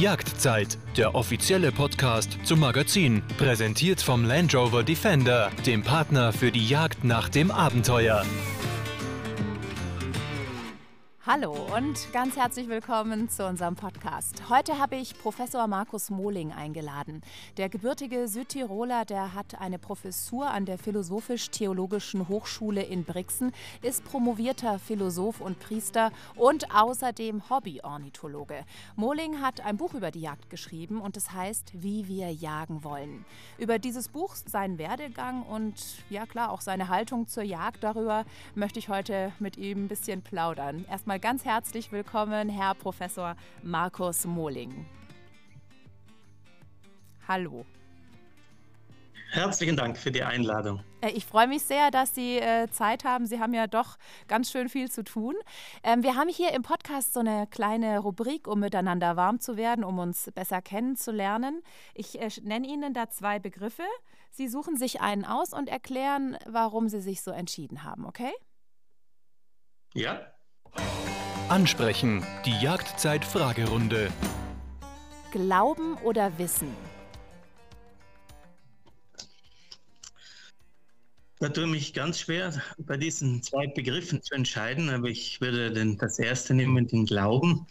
Jagdzeit, der offizielle Podcast zum Magazin, präsentiert vom Land Rover Defender, dem Partner für die Jagd nach dem Abenteuer. Hallo und ganz herzlich willkommen zu unserem Podcast. Heute habe ich Professor Markus Mohling eingeladen. Der gebürtige Südtiroler, der hat eine Professur an der Philosophisch-Theologischen Hochschule in Brixen, ist promovierter Philosoph und Priester und außerdem Hobby-Ornithologe. Mohling hat ein Buch über die Jagd geschrieben und es heißt Wie wir jagen wollen. Über dieses Buch, seinen Werdegang und ja klar auch seine Haltung zur Jagd, darüber möchte ich heute mit ihm ein bisschen plaudern. Erstmal erstmal ganz herzlich willkommen, Herr Professor Markus Mohling. Hallo. Herzlichen Dank für die Einladung. Äh, ich freue mich sehr, dass Sie äh, Zeit haben. Sie haben ja doch ganz schön viel zu tun. Ähm, wir haben hier im Podcast so eine kleine Rubrik, um miteinander warm zu werden, um uns besser kennenzulernen. Ich äh, nenne Ihnen da zwei Begriffe. Sie suchen sich einen aus und erklären, warum Sie sich so entschieden haben, okay? Ja. Ansprechen. Die Jagdzeit-Fragerunde. Glauben oder Wissen? Da tue ich mich ganz schwer, bei diesen zwei Begriffen zu entscheiden, aber ich würde den, das erste nehmen, den Glauben,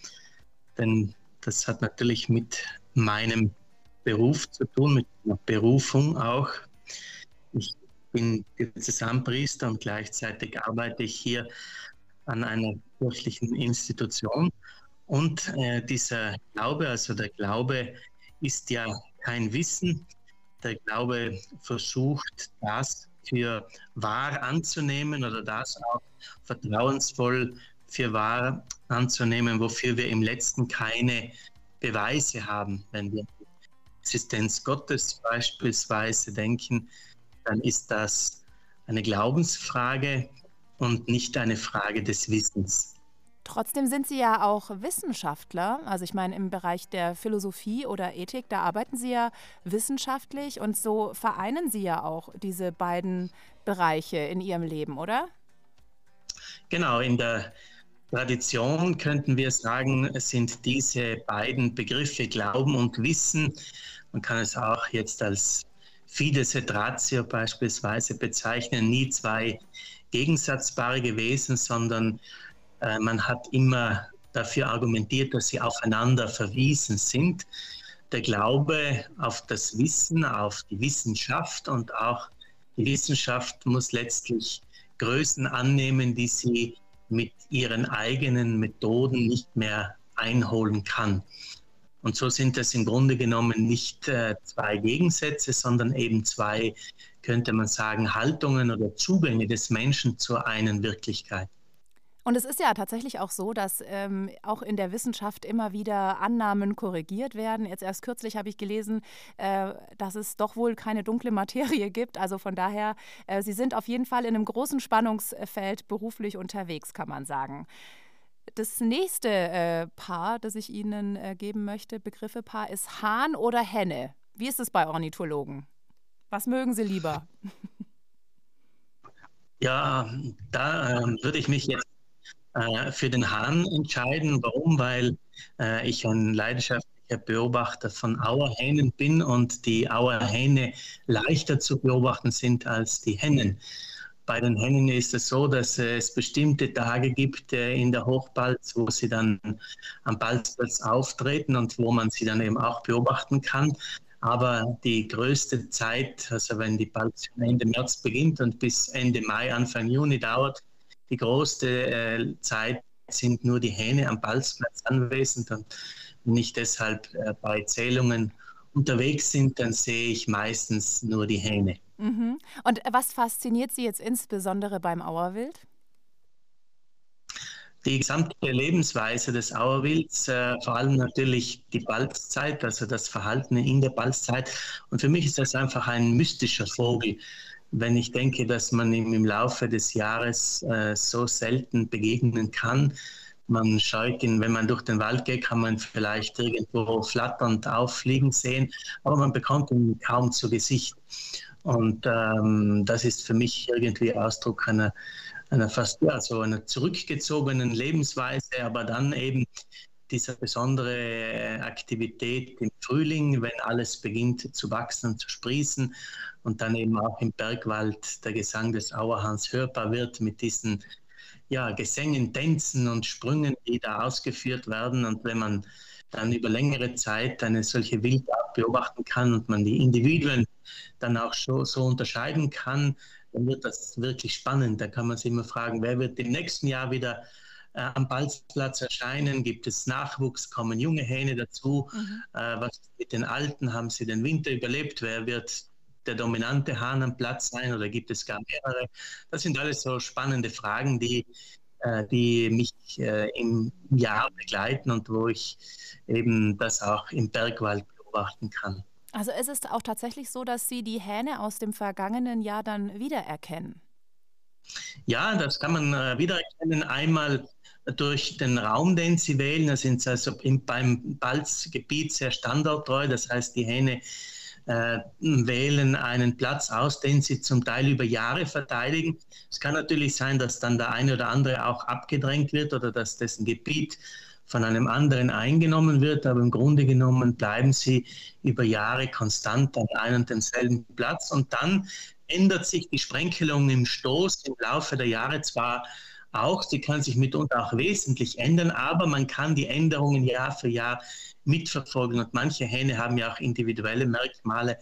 denn das hat natürlich mit meinem Beruf zu tun, mit meiner Berufung auch. Ich bin Diözesanpriester und gleichzeitig arbeite ich hier an einer kirchlichen Institution. Und äh, dieser Glaube, also der Glaube ist ja kein Wissen. Der Glaube versucht, das für wahr anzunehmen oder das auch vertrauensvoll für wahr anzunehmen, wofür wir im letzten keine Beweise haben. Wenn wir die Existenz Gottes beispielsweise denken, dann ist das eine Glaubensfrage, und nicht eine Frage des Wissens. Trotzdem sind Sie ja auch Wissenschaftler. Also ich meine, im Bereich der Philosophie oder Ethik, da arbeiten Sie ja wissenschaftlich und so vereinen Sie ja auch diese beiden Bereiche in Ihrem Leben, oder? Genau, in der Tradition könnten wir sagen, sind diese beiden Begriffe Glauben und Wissen, man kann es auch jetzt als Fides et Ratio beispielsweise bezeichnen, nie zwei gegensatzbare gewesen, sondern äh, man hat immer dafür argumentiert, dass sie aufeinander verwiesen sind. Der Glaube auf das Wissen, auf die Wissenschaft und auch die Wissenschaft muss letztlich Größen annehmen, die sie mit ihren eigenen Methoden nicht mehr einholen kann. Und so sind das im Grunde genommen nicht äh, zwei Gegensätze, sondern eben zwei, könnte man sagen, Haltungen oder Zugänge des Menschen zur einen Wirklichkeit. Und es ist ja tatsächlich auch so, dass ähm, auch in der Wissenschaft immer wieder Annahmen korrigiert werden. Jetzt erst kürzlich habe ich gelesen, äh, dass es doch wohl keine dunkle Materie gibt. Also von daher, äh, Sie sind auf jeden Fall in einem großen Spannungsfeld beruflich unterwegs, kann man sagen. Das nächste äh, Paar, das ich Ihnen äh, geben möchte, Begriffe-Paar, ist Hahn oder Henne. Wie ist es bei Ornithologen? Was mögen Sie lieber? Ja, da äh, würde ich mich jetzt äh, für den Hahn entscheiden. Warum? Weil äh, ich ein leidenschaftlicher Beobachter von Auerhähnen bin und die Auerhähne leichter zu beobachten sind als die Hennen. Bei den Hennen ist es so, dass es bestimmte Tage gibt äh, in der Hochbalz, wo sie dann am Balzplatz auftreten und wo man sie dann eben auch beobachten kann. Aber die größte Zeit, also wenn die Balz Ende März beginnt und bis Ende Mai, Anfang Juni dauert, die größte äh, Zeit sind nur die Hähne am Balzplatz anwesend. Und wenn ich deshalb äh, bei Zählungen unterwegs sind, dann sehe ich meistens nur die Hähne. Mhm. Und was fasziniert Sie jetzt insbesondere beim Auerwild? Die gesamte Lebensweise des Auerwilds, äh, vor allem natürlich die Balzzeit, also das Verhalten in der Balzzeit. Und für mich ist das einfach ein mystischer Vogel. Wenn ich denke, dass man ihm im Laufe des Jahres äh, so selten begegnen kann, man scheut ihn, wenn man durch den Wald geht, kann man vielleicht irgendwo flatternd auffliegen sehen, aber man bekommt ihn kaum zu Gesicht. Und ähm, das ist für mich irgendwie Ausdruck einer, einer fast ja, so einer zurückgezogenen Lebensweise, aber dann eben diese besondere Aktivität im Frühling, wenn alles beginnt zu wachsen und zu sprießen und dann eben auch im Bergwald der Gesang des Auerhahns hörbar wird mit diesen ja, Gesängen, Tänzen und Sprüngen, die da ausgeführt werden. Und wenn man dann über längere Zeit eine solche Wildart beobachten kann und man die Individuen dann auch so, so unterscheiden kann, dann wird das wirklich spannend. Da kann man sich immer fragen, wer wird im nächsten Jahr wieder äh, am Balzplatz erscheinen? Gibt es Nachwuchs? Kommen junge Hähne dazu? Mhm. Äh, was mit den Alten? Haben sie den Winter überlebt? Wer wird der dominante Hahn am Platz sein oder gibt es gar mehrere? Das sind alles so spannende Fragen, die, die mich äh, im Jahr begleiten und wo ich eben das auch im Bergwald beobachten kann. Also ist es auch tatsächlich so, dass Sie die Hähne aus dem vergangenen Jahr dann wiedererkennen? Ja, das kann man äh, wiedererkennen. Einmal durch den Raum, den sie wählen. Da sind sie also im, beim Balzgebiet sehr standorttreu. Das heißt, die Hähne äh, wählen einen Platz aus, den sie zum Teil über Jahre verteidigen. Es kann natürlich sein, dass dann der eine oder andere auch abgedrängt wird oder dass dessen Gebiet von einem anderen eingenommen wird, aber im Grunde genommen bleiben sie über Jahre konstant an einem und demselben Platz und dann ändert sich die Sprenkelung im Stoß im Laufe der Jahre zwar auch, sie kann sich mitunter auch wesentlich ändern, aber man kann die Änderungen Jahr für Jahr mitverfolgen. Und manche Hähne haben ja auch individuelle Merkmale.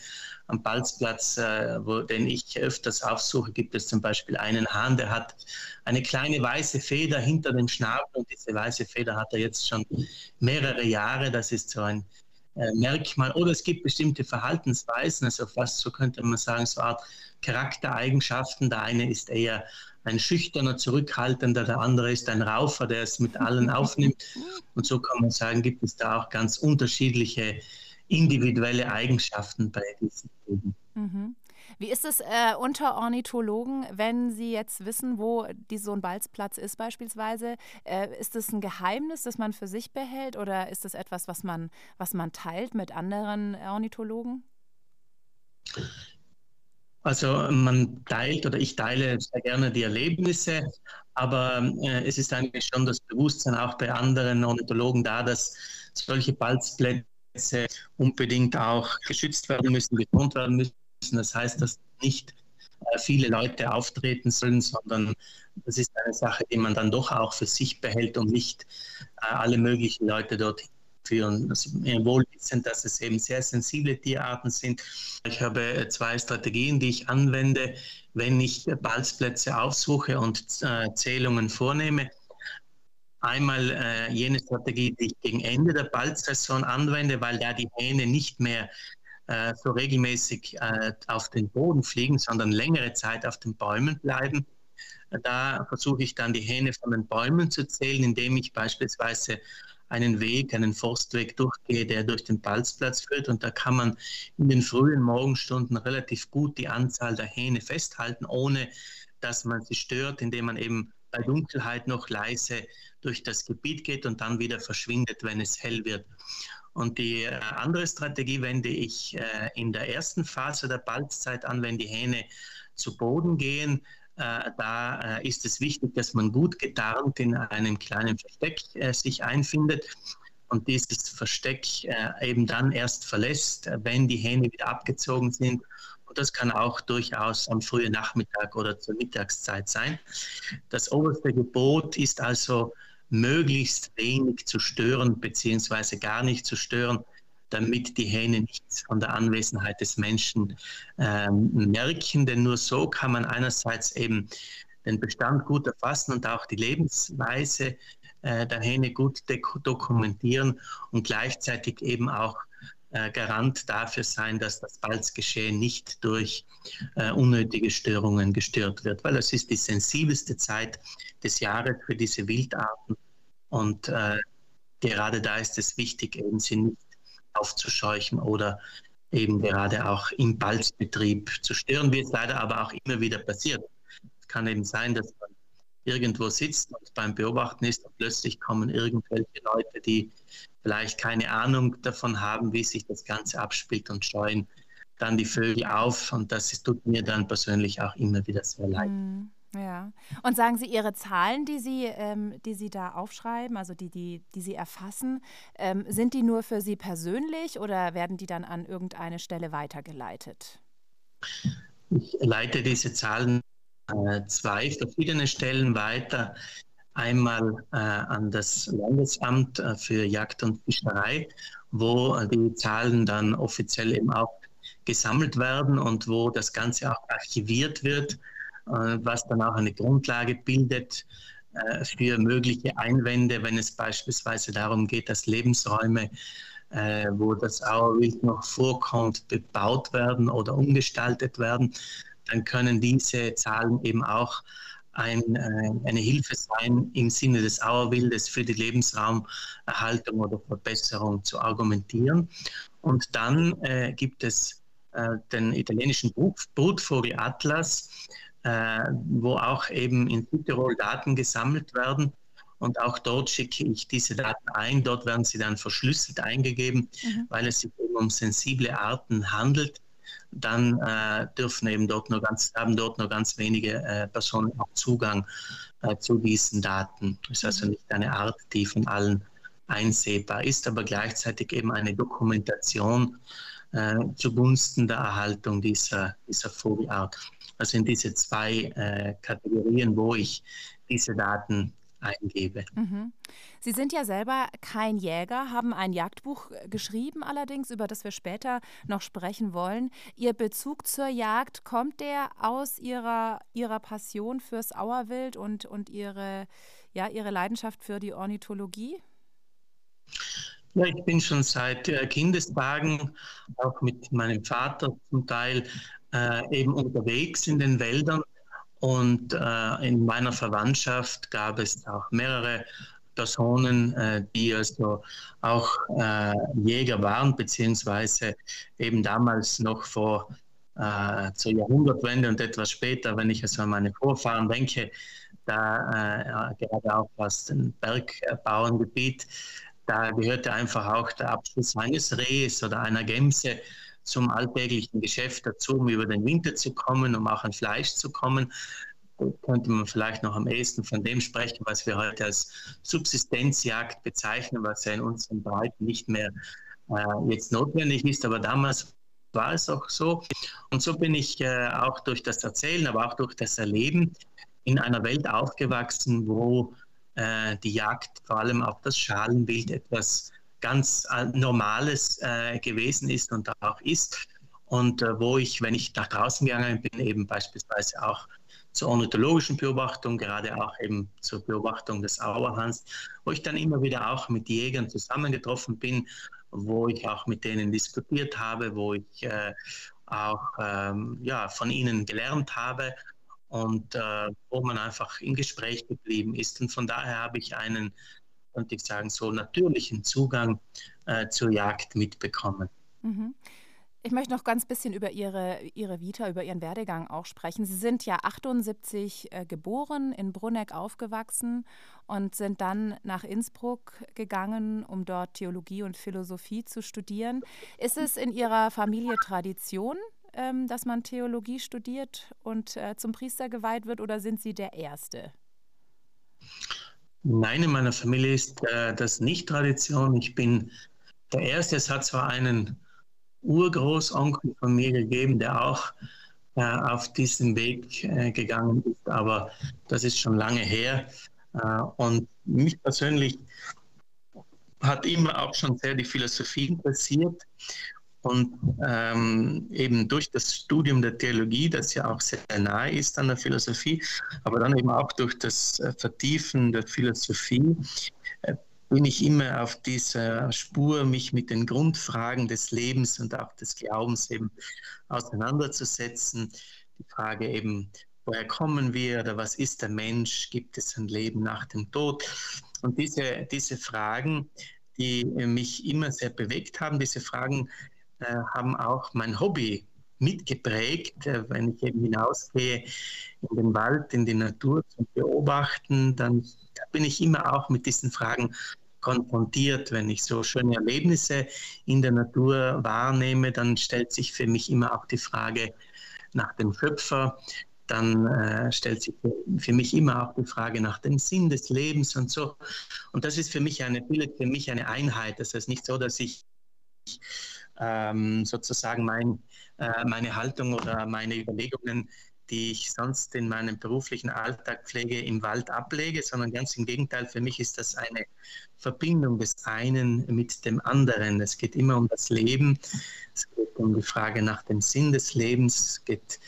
Am Balzplatz, äh, wo, den ich öfters aufsuche, gibt es zum Beispiel einen Hahn, der hat eine kleine weiße Feder hinter dem Schnabel und diese weiße Feder hat er jetzt schon mehrere Jahre. Das ist so ein äh, Merkmal. Oder es gibt bestimmte Verhaltensweisen, also fast so könnte man sagen, so Art Charaktereigenschaften. Der eine ist eher ein schüchterner, zurückhaltender, der andere ist ein Raufer, der es mit allen aufnimmt. Und so kann man sagen, gibt es da auch ganz unterschiedliche individuelle Eigenschaften bei diesen Vögeln. Mhm. Wie ist es äh, unter Ornithologen, wenn Sie jetzt wissen, wo die, so ein Balzplatz ist beispielsweise? Äh, ist es ein Geheimnis, das man für sich behält oder ist es etwas, was man, was man teilt mit anderen Ornithologen? Also man teilt oder ich teile sehr gerne die Erlebnisse, aber äh, es ist eigentlich schon das Bewusstsein auch bei anderen Ornithologen da, dass solche Balzplätze unbedingt auch geschützt werden müssen, betont werden müssen. Das heißt, dass nicht äh, viele Leute auftreten sollen, sondern das ist eine Sache, die man dann doch auch für sich behält und nicht äh, alle möglichen Leute dorthin führen. Also wohl wissend, dass es eben sehr sensible Tierarten sind. Ich habe äh, zwei Strategien, die ich anwende, wenn ich Balzplätze aufsuche und äh, Zählungen vornehme. Einmal äh, jene Strategie, die ich gegen Ende der Balzsaison anwende, weil da die Hähne nicht mehr äh, so regelmäßig äh, auf den Boden fliegen, sondern längere Zeit auf den Bäumen bleiben. Da versuche ich dann die Hähne von den Bäumen zu zählen, indem ich beispielsweise einen Weg, einen Forstweg durchgehe, der durch den Balzplatz führt. Und da kann man in den frühen Morgenstunden relativ gut die Anzahl der Hähne festhalten, ohne dass man sie stört, indem man eben bei Dunkelheit noch leise durch das Gebiet geht und dann wieder verschwindet, wenn es hell wird. Und die äh, andere Strategie wende ich äh, in der ersten Phase der Balzzeit an, wenn die Hähne zu Boden gehen, da äh, ist es wichtig, dass man gut getarnt in einem kleinen Versteck äh, sich einfindet und dieses Versteck eben dann erst verlässt, wenn die Hähne wieder abgezogen sind. Und das kann auch durchaus am frühen Nachmittag oder zur Mittagszeit sein. Das oberste Gebot ist also, möglichst wenig zu stören, beziehungsweise gar nicht zu stören, damit die Hähne nichts von der Anwesenheit des Menschen ähm, merken. Denn nur so kann man einerseits eben den Bestand gut erfassen und auch die Lebensweise äh, der Hähne gut dokumentieren und gleichzeitig eben auch äh, Garant dafür sein, dass das Balzgeschehen nicht durch äh, unnötige Störungen gestört wird, weil es ist die sensibelste Zeit des Jahres für diese Wildarten und äh, gerade da ist es wichtig, eben sie nicht aufzuscheuchen oder eben gerade auch im Balzbetrieb zu stören, wie es leider aber auch immer wieder passiert. Es kann eben sein, dass man irgendwo sitzt und beim Beobachten ist und plötzlich kommen irgendwelche Leute, die vielleicht keine Ahnung davon haben, wie sich das Ganze abspielt und scheuen dann die Vögel auf und das tut mir dann persönlich auch immer wieder sehr leid. Mhm. Ja. Und sagen Sie, Ihre Zahlen, die Sie, ähm, die Sie da aufschreiben, also die, die, die Sie erfassen, ähm, sind die nur für Sie persönlich oder werden die dann an irgendeine Stelle weitergeleitet? Ich leite diese Zahlen äh, zwei verschiedene Stellen weiter. Einmal äh, an das Landesamt äh, für Jagd und Fischerei, wo die Zahlen dann offiziell eben auch gesammelt werden und wo das Ganze auch archiviert wird äh, was dann auch eine Grundlage bildet äh, für mögliche Einwände, wenn es beispielsweise darum geht, dass Lebensräume, äh, wo das Auerwild noch vorkommt, bebaut werden oder umgestaltet werden, dann können diese Zahlen eben auch ein, eine Hilfe sein, im Sinne des Auerwildes für die Lebensraumerhaltung oder Verbesserung zu argumentieren. Und dann äh, gibt es äh, den italienischen Brutvogelatlas, äh, wo auch eben in Südtirol Daten gesammelt werden. Und auch dort schicke ich diese Daten ein. Dort werden sie dann verschlüsselt eingegeben, mhm. weil es sich eben um sensible Arten handelt. Dann äh, dürfen eben dort nur ganz, haben dort nur ganz wenige äh, Personen auch Zugang äh, zu diesen Daten. Das ist also mhm. nicht eine Art, die von allen einsehbar ist, aber gleichzeitig eben eine Dokumentation äh, zugunsten der Erhaltung dieser, dieser Vogelart. Also in diese zwei äh, Kategorien, wo ich diese Daten eingebe. Mhm. Sie sind ja selber kein Jäger, haben ein Jagdbuch geschrieben allerdings, über das wir später noch sprechen wollen. Ihr Bezug zur Jagd, kommt der aus Ihrer, Ihrer Passion fürs Auerwild und, und Ihre, ja, Ihre Leidenschaft für die Ornithologie? Ja, ich bin schon seit äh, Kindestagen, auch mit meinem Vater zum Teil, äh, eben unterwegs in den Wäldern. Und äh, in meiner Verwandtschaft gab es auch mehrere Personen, äh, die also auch äh, Jäger waren, beziehungsweise eben damals noch vor äh, zur Jahrhundertwende und etwas später, wenn ich also an meine Vorfahren denke, da gerade auch aus dem Bergbauerngebiet, da gehörte einfach auch der Abschluss eines Rehs oder einer Gemse zum alltäglichen Geschäft dazu, um über den Winter zu kommen, um auch an Fleisch zu kommen. Da könnte man vielleicht noch am ehesten von dem sprechen, was wir heute als Subsistenzjagd bezeichnen, was ja in unseren Breiten nicht mehr äh, jetzt notwendig ist. Aber damals war es auch so. Und so bin ich äh, auch durch das Erzählen, aber auch durch das Erleben in einer Welt aufgewachsen, wo äh, die Jagd, vor allem auch das Schalenbild, etwas ganz äh, Normales äh, gewesen ist und auch ist. Und äh, wo ich, wenn ich nach draußen gegangen bin, eben beispielsweise auch zur ornithologischen Beobachtung, gerade auch eben zur Beobachtung des Auerhans, wo ich dann immer wieder auch mit Jägern zusammengetroffen bin, wo ich auch mit denen diskutiert habe, wo ich äh, auch ähm, ja, von ihnen gelernt habe und äh, wo man einfach im Gespräch geblieben ist. Und von daher habe ich einen könnte ich sagen, so natürlichen Zugang äh, zur Jagd mitbekommen. Mhm. Ich möchte noch ganz bisschen über Ihre, Ihre Vita, über Ihren Werdegang auch sprechen. Sie sind ja 78 äh, geboren, in Brunneck aufgewachsen und sind dann nach Innsbruck gegangen, um dort Theologie und Philosophie zu studieren. Ist es in Ihrer Familie Tradition, ähm, dass man Theologie studiert und äh, zum Priester geweiht wird, oder sind Sie der Erste? Nein, in meiner Familie ist äh, das nicht Tradition. Ich bin der Erste. Es hat zwar einen Urgroßonkel von mir gegeben, der auch äh, auf diesen Weg äh, gegangen ist, aber das ist schon lange her. Äh, und mich persönlich hat immer auch schon sehr die Philosophie interessiert. Und ähm, eben durch das Studium der Theologie, das ja auch sehr nahe ist an der Philosophie, aber dann eben auch durch das äh, Vertiefen der Philosophie, äh, bin ich immer auf dieser Spur, mich mit den Grundfragen des Lebens und auch des Glaubens eben auseinanderzusetzen. Die Frage eben, woher kommen wir oder was ist der Mensch? Gibt es ein Leben nach dem Tod? Und diese, diese Fragen, die mich immer sehr bewegt haben, diese Fragen äh, haben auch mein Hobby mitgeprägt. Äh, wenn ich eben hinausgehe in den Wald, in die Natur zum Beobachten, dann da bin ich immer auch mit diesen Fragen konfrontiert. Wenn ich so schöne Erlebnisse in der Natur wahrnehme, dann stellt sich für mich immer auch die Frage nach dem Schöpfer. dann äh, stellt sich für mich immer auch die Frage nach dem Sinn des Lebens und so. Und das ist für mich eine, für mich eine Einheit. Das ist nicht so, dass ich ähm, sozusagen mein, äh, meine Haltung oder meine Überlegungen, die ich sonst in meinem beruflichen Alltag pflege, im Wald ablege, sondern ganz im Gegenteil, für mich ist das eine Verbindung des einen mit dem anderen. Es geht immer um das Leben, es geht um die Frage nach dem Sinn des Lebens, es geht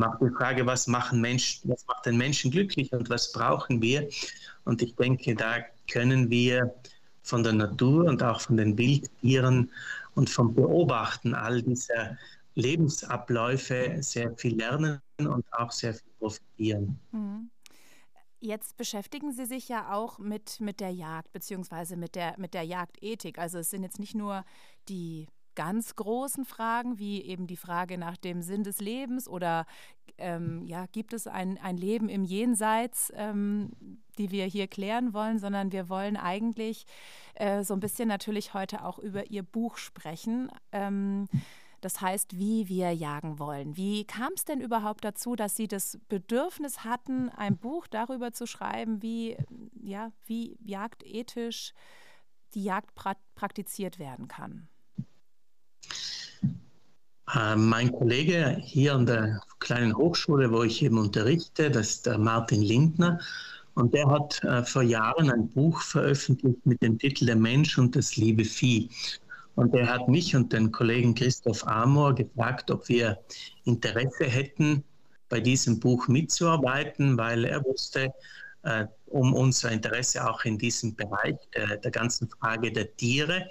auch die Frage, was, machen Menschen, was macht den Menschen glücklich und was brauchen wir. Und ich denke, da können wir von der Natur und auch von den Wildtieren und vom Beobachten all dieser Lebensabläufe sehr viel lernen und auch sehr viel profitieren. Mhm. Jetzt beschäftigen Sie sich ja auch mit, mit der Jagd beziehungsweise mit der, mit der Jagdethik. Also es sind jetzt nicht nur die ganz großen Fragen, wie eben die Frage nach dem Sinn des Lebens oder ähm, ja, gibt es ein, ein Leben im Jenseits, ähm, die wir hier klären wollen, sondern wir wollen eigentlich äh, so ein bisschen natürlich heute auch über Ihr Buch sprechen. Ähm, das heißt, wie wir jagen wollen. Wie kam es denn überhaupt dazu, dass Sie das Bedürfnis hatten, ein Buch darüber zu schreiben, wie, ja, wie jagdethisch die Jagd pra praktiziert werden kann? Äh, mein Kollege hier an der kleinen Hochschule, wo ich eben unterrichte, das ist der Martin Lindner. Und der hat äh, vor Jahren ein Buch veröffentlicht mit dem Titel Der Mensch und das liebe Vieh. Und er hat mich und den Kollegen Christoph Amor gefragt, ob wir Interesse hätten, bei diesem Buch mitzuarbeiten, weil er wusste, äh, um unser Interesse auch in diesem Bereich äh, der ganzen Frage der Tiere.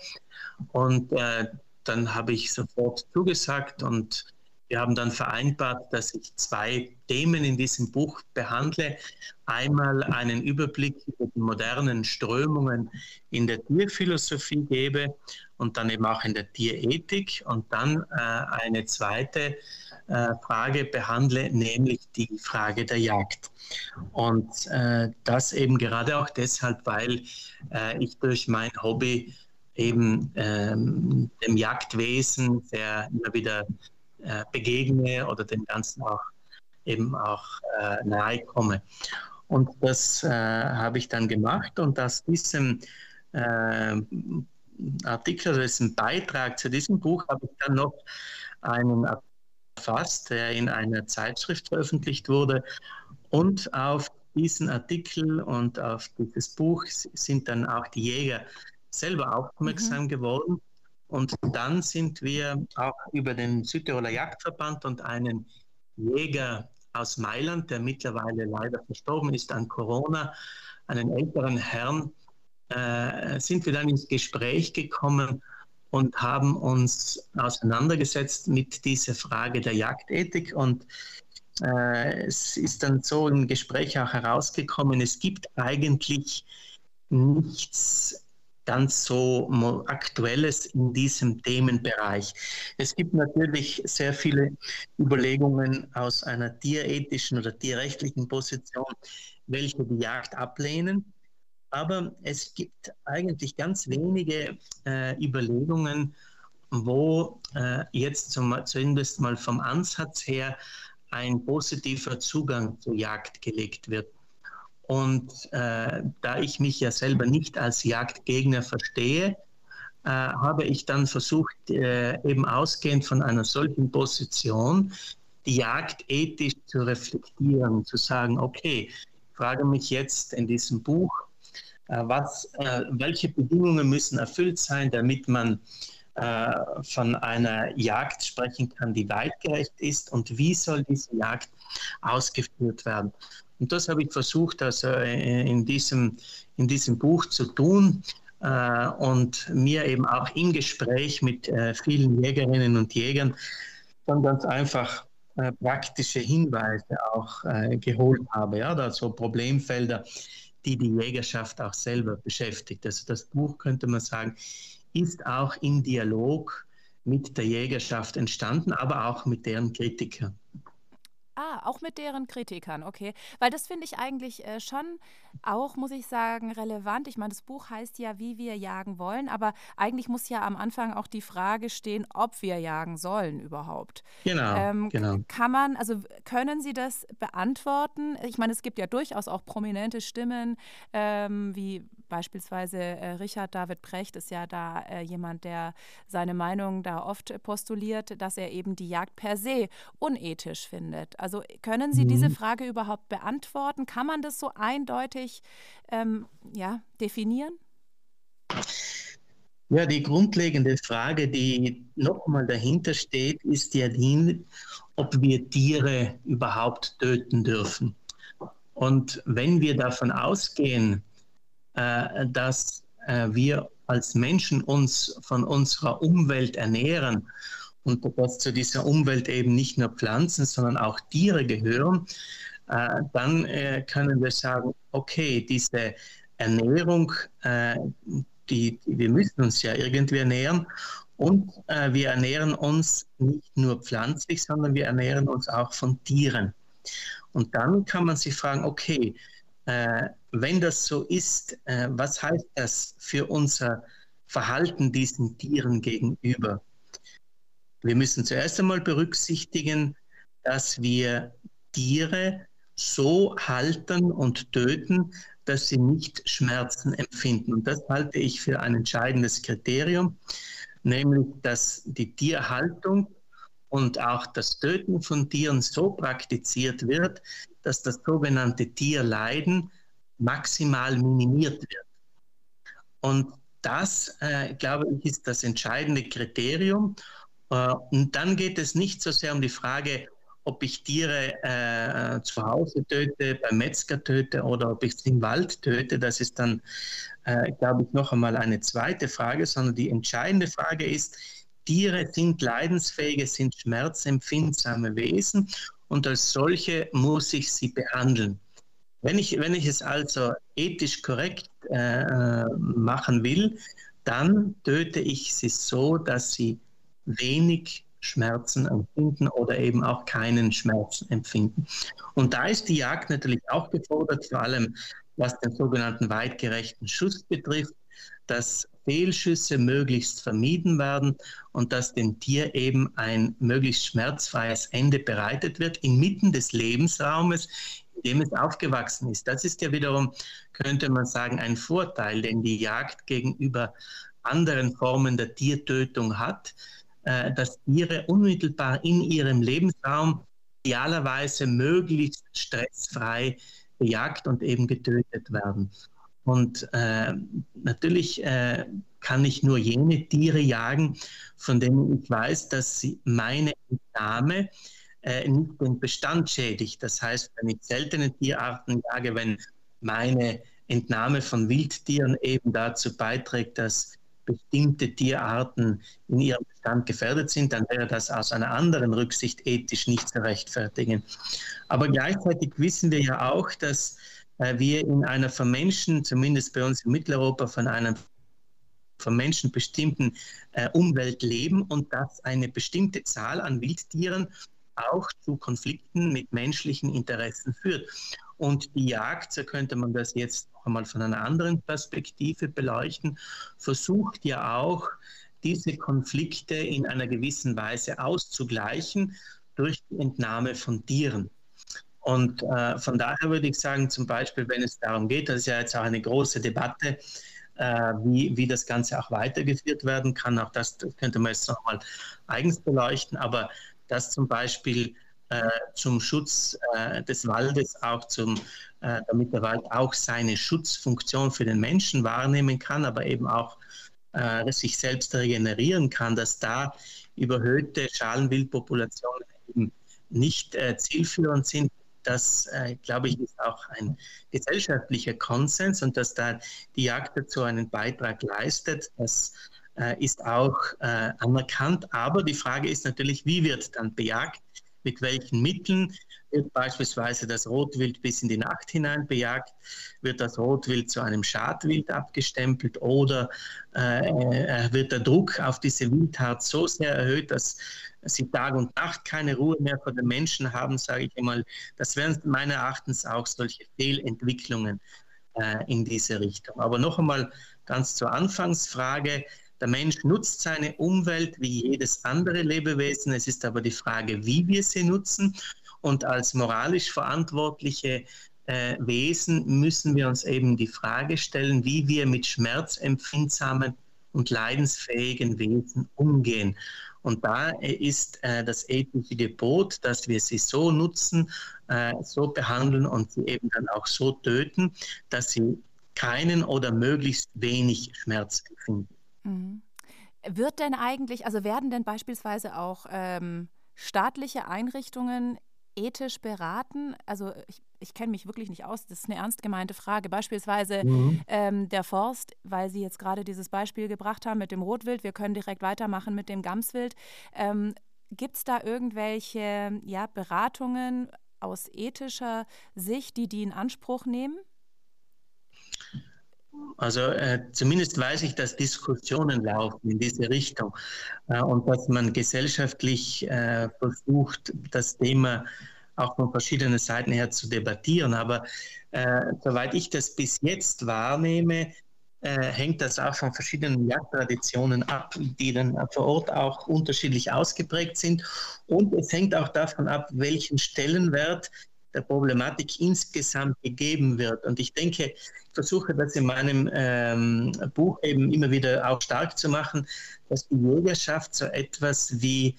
Und äh, dann habe ich sofort zugesagt und wir haben dann vereinbart, dass ich zwei Themen in diesem Buch behandle. Einmal einen Überblick über die modernen Strömungen in der Tierphilosophie gebe und dann eben auch in der Tierethik und dann äh, eine zweite äh, Frage behandle, nämlich die Frage der Jagd. Und äh, das eben gerade auch deshalb, weil äh, ich durch mein Hobby eben ähm, dem Jagdwesen sehr immer wieder äh, begegne oder dem Ganzen auch eben auch äh, nahe komme. Und das äh, habe ich dann gemacht und aus diesem äh, Artikel, also diesem Beitrag zu diesem Buch habe ich dann noch einen erfasst, der in einer Zeitschrift veröffentlicht wurde. Und auf diesen Artikel und auf dieses Buch sind dann auch die Jäger selber aufmerksam mhm. geworden. Und dann sind wir auch über den Südtiroler Jagdverband und einen Jäger aus Mailand, der mittlerweile leider verstorben ist an Corona, einen älteren Herrn, äh, sind wir dann ins Gespräch gekommen und haben uns auseinandergesetzt mit dieser Frage der Jagdethik. Und äh, es ist dann so im Gespräch auch herausgekommen, es gibt eigentlich nichts ganz so Aktuelles in diesem Themenbereich. Es gibt natürlich sehr viele Überlegungen aus einer tierethischen oder tierrechtlichen Position, welche die Jagd ablehnen. Aber es gibt eigentlich ganz wenige äh, Überlegungen, wo äh, jetzt zum, zumindest mal vom Ansatz her ein positiver Zugang zur Jagd gelegt wird. Und äh, da ich mich ja selber nicht als Jagdgegner verstehe, äh, habe ich dann versucht, äh, eben ausgehend von einer solchen Position, die Jagd ethisch zu reflektieren, zu sagen, okay, ich frage mich jetzt in diesem Buch, äh, was, äh, welche Bedingungen müssen erfüllt sein, damit man äh, von einer Jagd sprechen kann, die weitgerecht ist und wie soll diese Jagd ausgeführt werden. Und das habe ich versucht, also äh, in diesem, in diesem Buch zu tun äh, und mir eben auch im Gespräch mit äh, vielen Jägerinnen und Jägern dann ganz einfach praktische Hinweise auch geholt habe. Ja, also Problemfelder, die die Jägerschaft auch selber beschäftigt. Also das Buch könnte man sagen, ist auch im Dialog mit der Jägerschaft entstanden, aber auch mit deren Kritikern. Ah, auch mit deren Kritikern, okay. Weil das finde ich eigentlich äh, schon auch, muss ich sagen, relevant. Ich meine, das Buch heißt ja, wie wir jagen wollen, aber eigentlich muss ja am Anfang auch die Frage stehen, ob wir jagen sollen überhaupt. Genau, ähm, genau. Kann man, also können Sie das beantworten? Ich meine, es gibt ja durchaus auch prominente Stimmen, ähm, wie beispielsweise äh, Richard David Precht ist ja da äh, jemand, der seine Meinung da oft postuliert, dass er eben die Jagd per se unethisch findet. Also können Sie mhm. diese Frage überhaupt beantworten? Kann man das so eindeutig ähm, ja, definieren? Ja, die grundlegende Frage, die nochmal dahinter steht, ist ja die, ob wir Tiere überhaupt töten dürfen. Und wenn wir davon ausgehen, äh, dass äh, wir als Menschen uns von unserer Umwelt ernähren und dass zu dieser Umwelt eben nicht nur Pflanzen, sondern auch Tiere gehören, äh, dann äh, können wir sagen, okay, diese Ernährung, äh, die, die, wir müssen uns ja irgendwie ernähren und äh, wir ernähren uns nicht nur pflanzlich, sondern wir ernähren uns auch von Tieren. Und dann kann man sich fragen, okay, wenn das so ist, äh, was heißt das für unser Verhalten diesen Tieren gegenüber? Wir müssen zuerst einmal berücksichtigen, dass wir Tiere so halten und töten, dass sie nicht Schmerzen empfinden. Und das halte ich für ein entscheidendes Kriterium, nämlich dass die Tierhaltung und auch das Töten von Tieren so praktiziert wird, dass das sogenannte Tierleiden maximal minimiert wird. Und das, äh, glaube ich, ist das entscheidende Kriterium. Äh, und dann geht es nicht so sehr um die Frage, ob ich Tiere äh, zu Hause töte, beim Metzger töte oder ob ich sie im Wald töte. Das ist dann, äh, glaube ich, noch einmal eine zweite Frage, sondern die entscheidende Frage ist, Tiere sind leidensfähige, sind schmerzempfindsame Wesen und als solche muss ich sie behandeln. Wenn ich, wenn ich es also ethisch korrekt äh, machen will, dann töte ich sie so, dass sie wenig Schmerzen empfinden oder eben auch keinen Schmerzen empfinden. Und da ist die Jagd natürlich auch gefordert, vor allem was den sogenannten weitgerechten Schuss betrifft, dass Fehlschüsse möglichst vermieden werden und dass dem Tier eben ein möglichst schmerzfreies Ende bereitet wird, inmitten des Lebensraumes, in dem es aufgewachsen ist. Das ist ja wiederum, könnte man sagen, ein Vorteil, den die Jagd gegenüber anderen Formen der Tiertötung hat, äh, dass Tiere unmittelbar in ihrem Lebensraum idealerweise möglichst stressfrei bejagt und eben getötet werden. Und äh, natürlich äh, kann ich nur jene Tiere jagen, von denen ich weiß, dass sie meine Entnahme äh, nicht den Bestand schädigt. Das heißt, wenn ich seltene Tierarten jage, wenn meine Entnahme von Wildtieren eben dazu beiträgt, dass bestimmte Tierarten in ihrem Bestand gefährdet sind, dann wäre das aus einer anderen Rücksicht ethisch nicht zu rechtfertigen. Aber gleichzeitig wissen wir ja auch, dass wir in einer von Menschen, zumindest bei uns in Mitteleuropa, von einer von Menschen bestimmten äh, Umwelt leben und dass eine bestimmte Zahl an Wildtieren auch zu Konflikten mit menschlichen Interessen führt. Und die Jagd, so könnte man das jetzt noch einmal von einer anderen Perspektive beleuchten, versucht ja auch, diese Konflikte in einer gewissen Weise auszugleichen durch die Entnahme von Tieren. Und äh, von daher würde ich sagen, zum Beispiel, wenn es darum geht, das ist ja jetzt auch eine große Debatte, äh, wie, wie das Ganze auch weitergeführt werden kann. Auch das, das könnte man jetzt nochmal eigens beleuchten, aber dass zum Beispiel äh, zum Schutz äh, des Waldes, auch zum, äh, damit der Wald auch seine Schutzfunktion für den Menschen wahrnehmen kann, aber eben auch äh, sich selbst regenerieren kann, dass da überhöhte Schalenwildpopulationen eben nicht äh, zielführend sind, das, äh, glaube ich, ist auch ein gesellschaftlicher Konsens und dass da die Jagd dazu einen Beitrag leistet, das äh, ist auch äh, anerkannt. Aber die Frage ist natürlich, wie wird dann bejagt? mit welchen Mitteln wird beispielsweise das Rotwild bis in die Nacht hinein bejagt, wird das Rotwild zu einem Schadwild abgestempelt oder äh, äh, wird der Druck auf diese Wildart so sehr erhöht, dass sie Tag und Nacht keine Ruhe mehr vor den Menschen haben, sage ich einmal. Das wären meines Erachtens auch solche Fehlentwicklungen äh, in diese Richtung. Aber noch einmal ganz zur Anfangsfrage. Der Mensch nutzt seine Umwelt wie jedes andere Lebewesen. Es ist aber die Frage, wie wir sie nutzen. Und als moralisch verantwortliche äh, Wesen müssen wir uns eben die Frage stellen, wie wir mit schmerzempfindsamen und leidensfähigen Wesen umgehen. Und da ist äh, das ethische Gebot, dass wir sie so nutzen, äh, so behandeln und sie eben dann auch so töten, dass sie keinen oder möglichst wenig Schmerz empfinden. Mhm. Wird denn eigentlich, also werden denn beispielsweise auch ähm, staatliche Einrichtungen ethisch beraten? Also ich, ich kenne mich wirklich nicht aus, das ist eine ernst gemeinte Frage. Beispielsweise mhm. ähm, der Forst, weil Sie jetzt gerade dieses Beispiel gebracht haben mit dem Rotwild, wir können direkt weitermachen mit dem Gamswild. Ähm, Gibt es da irgendwelche ja, Beratungen aus ethischer Sicht, die die in Anspruch nehmen? Also äh, zumindest weiß ich, dass Diskussionen laufen in diese Richtung äh, und dass man gesellschaftlich äh, versucht, das Thema auch von verschiedenen Seiten her zu debattieren. Aber äh, soweit ich das bis jetzt wahrnehme, äh, hängt das auch von verschiedenen Jagdtraditionen ab, die dann vor Ort auch unterschiedlich ausgeprägt sind. Und es hängt auch davon ab, welchen Stellenwert der Problematik insgesamt gegeben wird. Und ich denke, ich versuche das in meinem ähm, Buch eben immer wieder auch stark zu machen, dass die Jägerschaft so etwas wie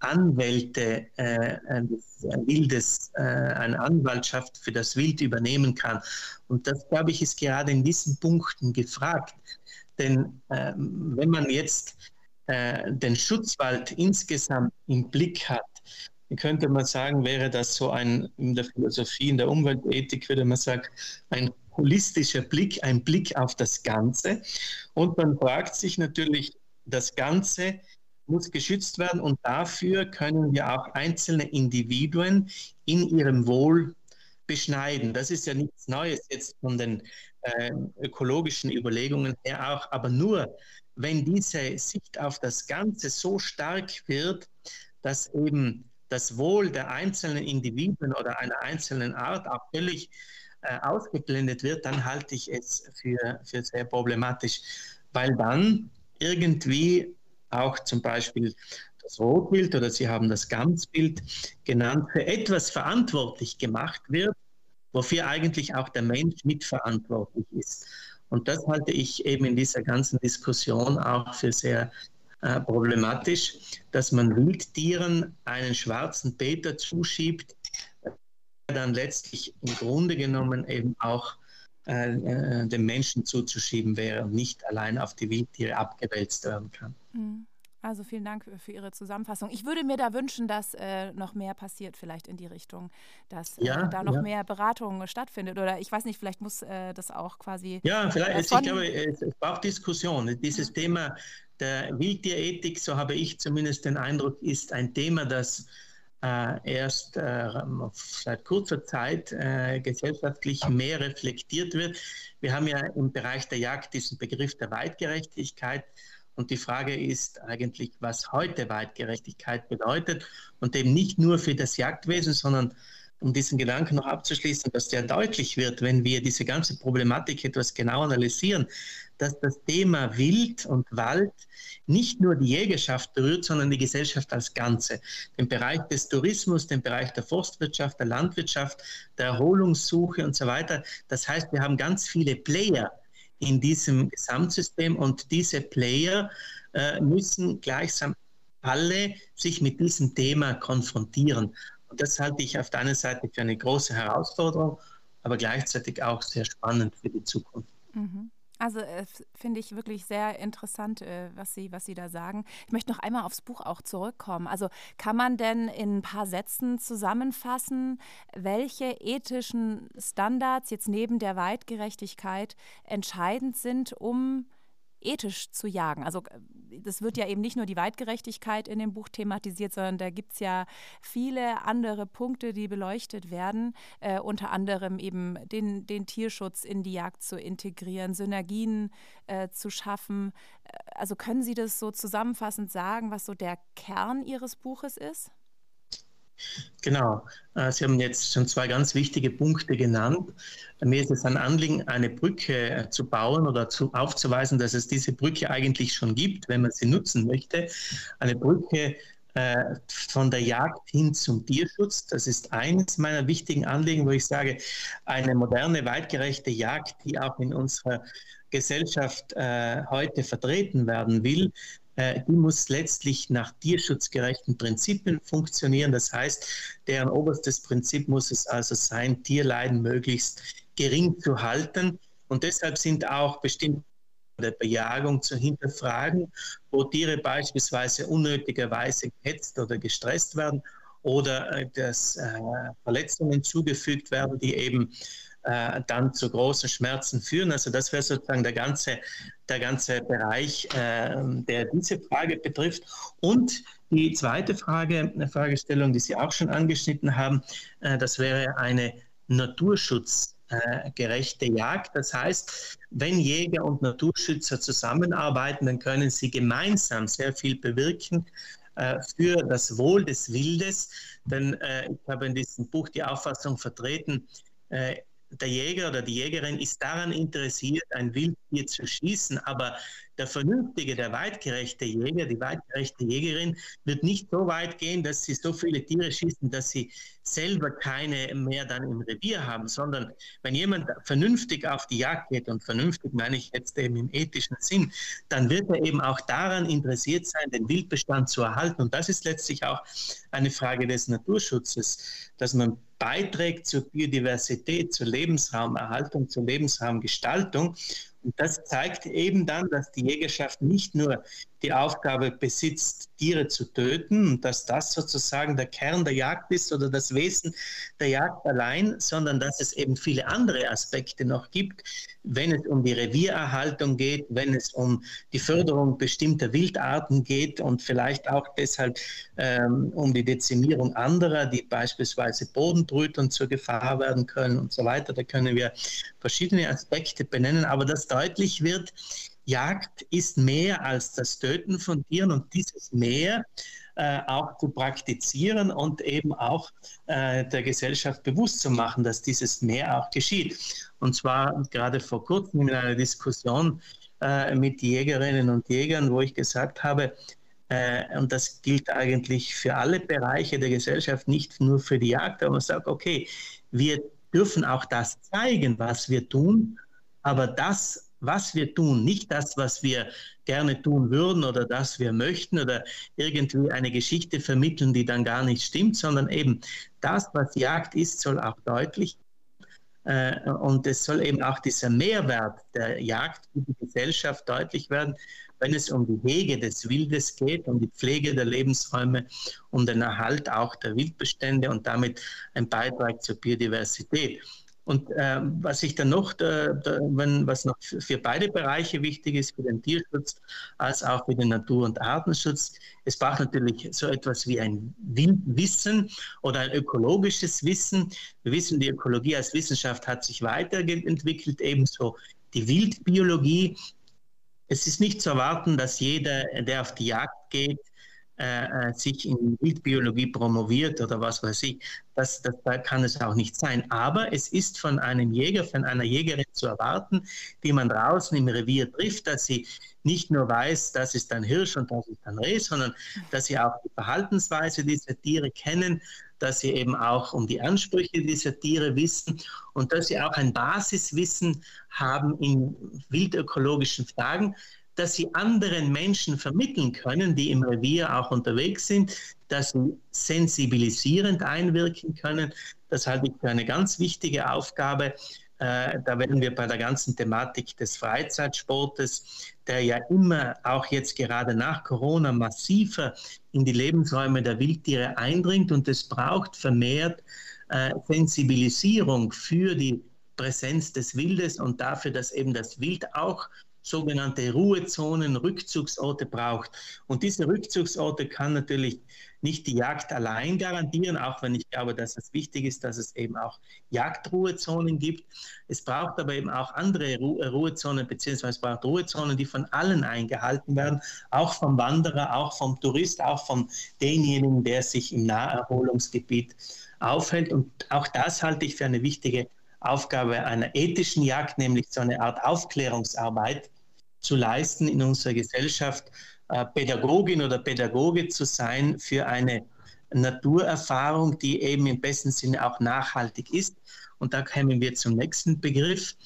Anwälte äh, des Wildes, äh, eine Anwaltschaft für das Wild übernehmen kann. Und das, glaube ich, ist gerade in diesen Punkten gefragt. Denn äh, wenn man jetzt äh, den Schutzwald insgesamt im Blick hat, könnte man sagen, wäre das so ein, in der Philosophie, in der Umweltethik würde man sagen, ein holistischer Blick, ein Blick auf das Ganze. Und man fragt sich natürlich, das Ganze muss geschützt werden und dafür können wir auch einzelne Individuen in ihrem Wohl beschneiden. Das ist ja nichts Neues jetzt von den äh, ökologischen Überlegungen her auch, aber nur, wenn diese Sicht auf das Ganze so stark wird, dass eben das Wohl der einzelnen Individuen oder einer einzelnen Art auch völlig äh, ausgeblendet wird, dann halte ich es für, für sehr problematisch, weil dann irgendwie auch zum Beispiel das Rotbild oder Sie haben das Gamsbild genannt, für etwas verantwortlich gemacht wird, wofür eigentlich auch der Mensch mitverantwortlich ist. Und das halte ich eben in dieser ganzen Diskussion auch für sehr äh, problematisch, dass man Wildtieren einen schwarzen Peter zuschiebt, der dann letztlich im Grunde genommen eben auch äh, äh, dem Menschen zuzuschieben wäre und nicht allein auf die Wildtiere abgewälzt werden kann. Mhm. Also vielen Dank für Ihre Zusammenfassung. Ich würde mir da wünschen, dass äh, noch mehr passiert, vielleicht in die Richtung, dass äh, ja, da noch ja. mehr Beratung stattfindet. Oder ich weiß nicht, vielleicht muss äh, das auch quasi. Ja, vielleicht, ich glaube, es braucht Diskussion. Dieses ja. Thema der Wildtierethik, so habe ich zumindest den Eindruck, ist ein Thema, das äh, erst äh, seit kurzer Zeit äh, gesellschaftlich mehr reflektiert wird. Wir haben ja im Bereich der Jagd diesen Begriff der Weitgerechtigkeit und die Frage ist eigentlich, was heute Weitgerechtigkeit bedeutet und eben nicht nur für das Jagdwesen, sondern um diesen Gedanken noch abzuschließen, dass der deutlich wird, wenn wir diese ganze Problematik etwas genau analysieren, dass das Thema Wild und Wald nicht nur die Jägerschaft berührt, sondern die Gesellschaft als Ganze. Den Bereich des Tourismus, den Bereich der Forstwirtschaft, der Landwirtschaft, der Erholungssuche und so weiter. Das heißt, wir haben ganz viele Player, in diesem Gesamtsystem und diese Player äh, müssen gleichsam alle sich mit diesem Thema konfrontieren. Und das halte ich auf der einen Seite für eine große Herausforderung, aber gleichzeitig auch sehr spannend für die Zukunft. Mhm. Also äh, finde ich wirklich sehr interessant, äh, was, Sie, was Sie da sagen. Ich möchte noch einmal aufs Buch auch zurückkommen. Also kann man denn in ein paar Sätzen zusammenfassen, welche ethischen Standards jetzt neben der Weitgerechtigkeit entscheidend sind, um ethisch zu jagen? Also das wird ja eben nicht nur die Weitgerechtigkeit in dem Buch thematisiert, sondern da gibt es ja viele andere Punkte, die beleuchtet werden, äh, unter anderem eben den, den Tierschutz in die Jagd zu integrieren, Synergien äh, zu schaffen. Äh, also können Sie das so zusammenfassend sagen, was so der Kern Ihres Buches ist? Genau. Äh, Sie haben jetzt schon zwei ganz wichtige Punkte genannt. Mir ist es ein Anliegen, eine Brücke äh, zu bauen oder zu, aufzuweisen, dass es diese Brücke eigentlich schon gibt, wenn man sie nutzen möchte. Eine Brücke äh, von der Jagd hin zum Tierschutz. Das ist eines meiner wichtigen Anliegen, wo ich sage, eine moderne, weitgerechte Jagd, die auch in unserer Gesellschaft äh, heute vertreten werden will, die muss letztlich nach tierschutzgerechten Prinzipien funktionieren. Das heißt, deren oberstes Prinzip muss es also sein, Tierleiden möglichst gering zu halten. Und deshalb sind auch bestimmte der Bejagung zu hinterfragen, wo Tiere beispielsweise unnötigerweise gehetzt oder gestresst werden oder äh, dass äh, Verletzungen zugefügt werden, die eben äh, dann zu großen Schmerzen führen. Also das wäre sozusagen der ganze, der ganze Bereich, äh, der diese Frage betrifft. Und die zweite Frage, eine Fragestellung, die Sie auch schon angeschnitten haben, äh, das wäre eine naturschutzgerechte Jagd. Das heißt, wenn Jäger und Naturschützer zusammenarbeiten, dann können sie gemeinsam sehr viel bewirken äh, für das Wohl des Wildes. Denn äh, ich habe in diesem Buch die Auffassung vertreten, äh, der Jäger oder die Jägerin ist daran interessiert, ein Wildtier zu schießen, aber der vernünftige, der weitgerechte Jäger, die weitgerechte Jägerin wird nicht so weit gehen, dass sie so viele Tiere schießen, dass sie selber keine mehr dann im Revier haben, sondern wenn jemand vernünftig auf die Jagd geht, und vernünftig meine ich jetzt eben im ethischen Sinn, dann wird er eben auch daran interessiert sein, den Wildbestand zu erhalten. Und das ist letztlich auch eine Frage des Naturschutzes, dass man beiträgt zur Biodiversität, zur Lebensraumerhaltung, zur Lebensraumgestaltung. Und das zeigt eben dann, dass die Jägerschaft nicht nur die Aufgabe besitzt, Tiere zu töten und dass das sozusagen der Kern der Jagd ist oder das Wesen der Jagd allein, sondern dass es eben viele andere Aspekte noch gibt, wenn es um die Reviererhaltung geht, wenn es um die Förderung bestimmter Wildarten geht und vielleicht auch deshalb ähm, um die Dezimierung anderer, die beispielsweise Bodenbrütern zur Gefahr werden können und so weiter. Da können wir verschiedene Aspekte benennen, aber das deutlich wird, Jagd ist mehr als das Töten von Tieren und dieses mehr äh, auch zu praktizieren und eben auch äh, der Gesellschaft bewusst zu machen, dass dieses mehr auch geschieht. Und zwar gerade vor kurzem in einer Diskussion äh, mit Jägerinnen und Jägern, wo ich gesagt habe, äh, und das gilt eigentlich für alle Bereiche der Gesellschaft, nicht nur für die Jagd, aber man sagt, okay, wir dürfen auch das zeigen, was wir tun, aber das was wir tun, nicht das, was wir gerne tun würden oder das wir möchten oder irgendwie eine Geschichte vermitteln, die dann gar nicht stimmt, sondern eben das, was Jagd ist, soll auch deutlich äh, und es soll eben auch dieser Mehrwert der Jagd für die Gesellschaft deutlich werden, wenn es um die Hege des Wildes geht, um die Pflege der Lebensräume, um den Erhalt auch der Wildbestände und damit ein Beitrag zur Biodiversität. Und äh, was ich dann noch, da, da, wenn, was noch für beide Bereiche wichtig ist, für den Tierschutz als auch für den Natur- und Artenschutz, es braucht natürlich so etwas wie ein Wissen oder ein ökologisches Wissen. Wir wissen, die Ökologie als Wissenschaft hat sich weiterentwickelt, ebenso die Wildbiologie. Es ist nicht zu erwarten, dass jeder, der auf die Jagd geht, äh, äh, sich in Wildbiologie promoviert oder was weiß ich. Das, das, da kann es auch nicht sein. Aber es ist von einem Jäger, von einer Jägerin zu erwarten, die man draußen im Revier trifft, dass sie nicht nur weiß, das ist ein Hirsch und das ist ein Reh, sondern dass sie auch die Verhaltensweise dieser Tiere kennen, dass sie eben auch um die Ansprüche dieser Tiere wissen und dass sie auch ein Basiswissen haben in wildökologischen Fragen, dass sie anderen Menschen vermitteln können, die im Revier auch unterwegs sind, dass sie sensibilisierend einwirken können. Das halte ich für eine ganz wichtige Aufgabe. Äh, da werden wir bei der ganzen Thematik des Freizeitsportes, der ja immer auch jetzt gerade nach Corona massiver in die Lebensräume der Wildtiere eindringt und es braucht vermehrt äh, Sensibilisierung für die Präsenz des Wildes und dafür, dass eben das Wild auch sogenannte Ruhezonen, Rückzugsorte braucht. Und diese Rückzugsorte kann natürlich nicht die Jagd allein garantieren, auch wenn ich glaube, dass es wichtig ist, dass es eben auch Jagdruhezonen gibt. Es braucht aber eben auch andere Ru Ruhezonen, beziehungsweise es braucht Ruhezonen, die von allen eingehalten werden, auch vom Wanderer, auch vom Tourist, auch von denjenigen, der sich im Naherholungsgebiet aufhält. Und auch das halte ich für eine wichtige Aufgabe einer ethischen Jagd, nämlich so eine Art Aufklärungsarbeit zu leisten in unserer Gesellschaft, äh, Pädagogin oder Pädagoge zu sein für eine Naturerfahrung, die eben im besten Sinne auch nachhaltig ist. Und da kommen wir zum nächsten Begriff,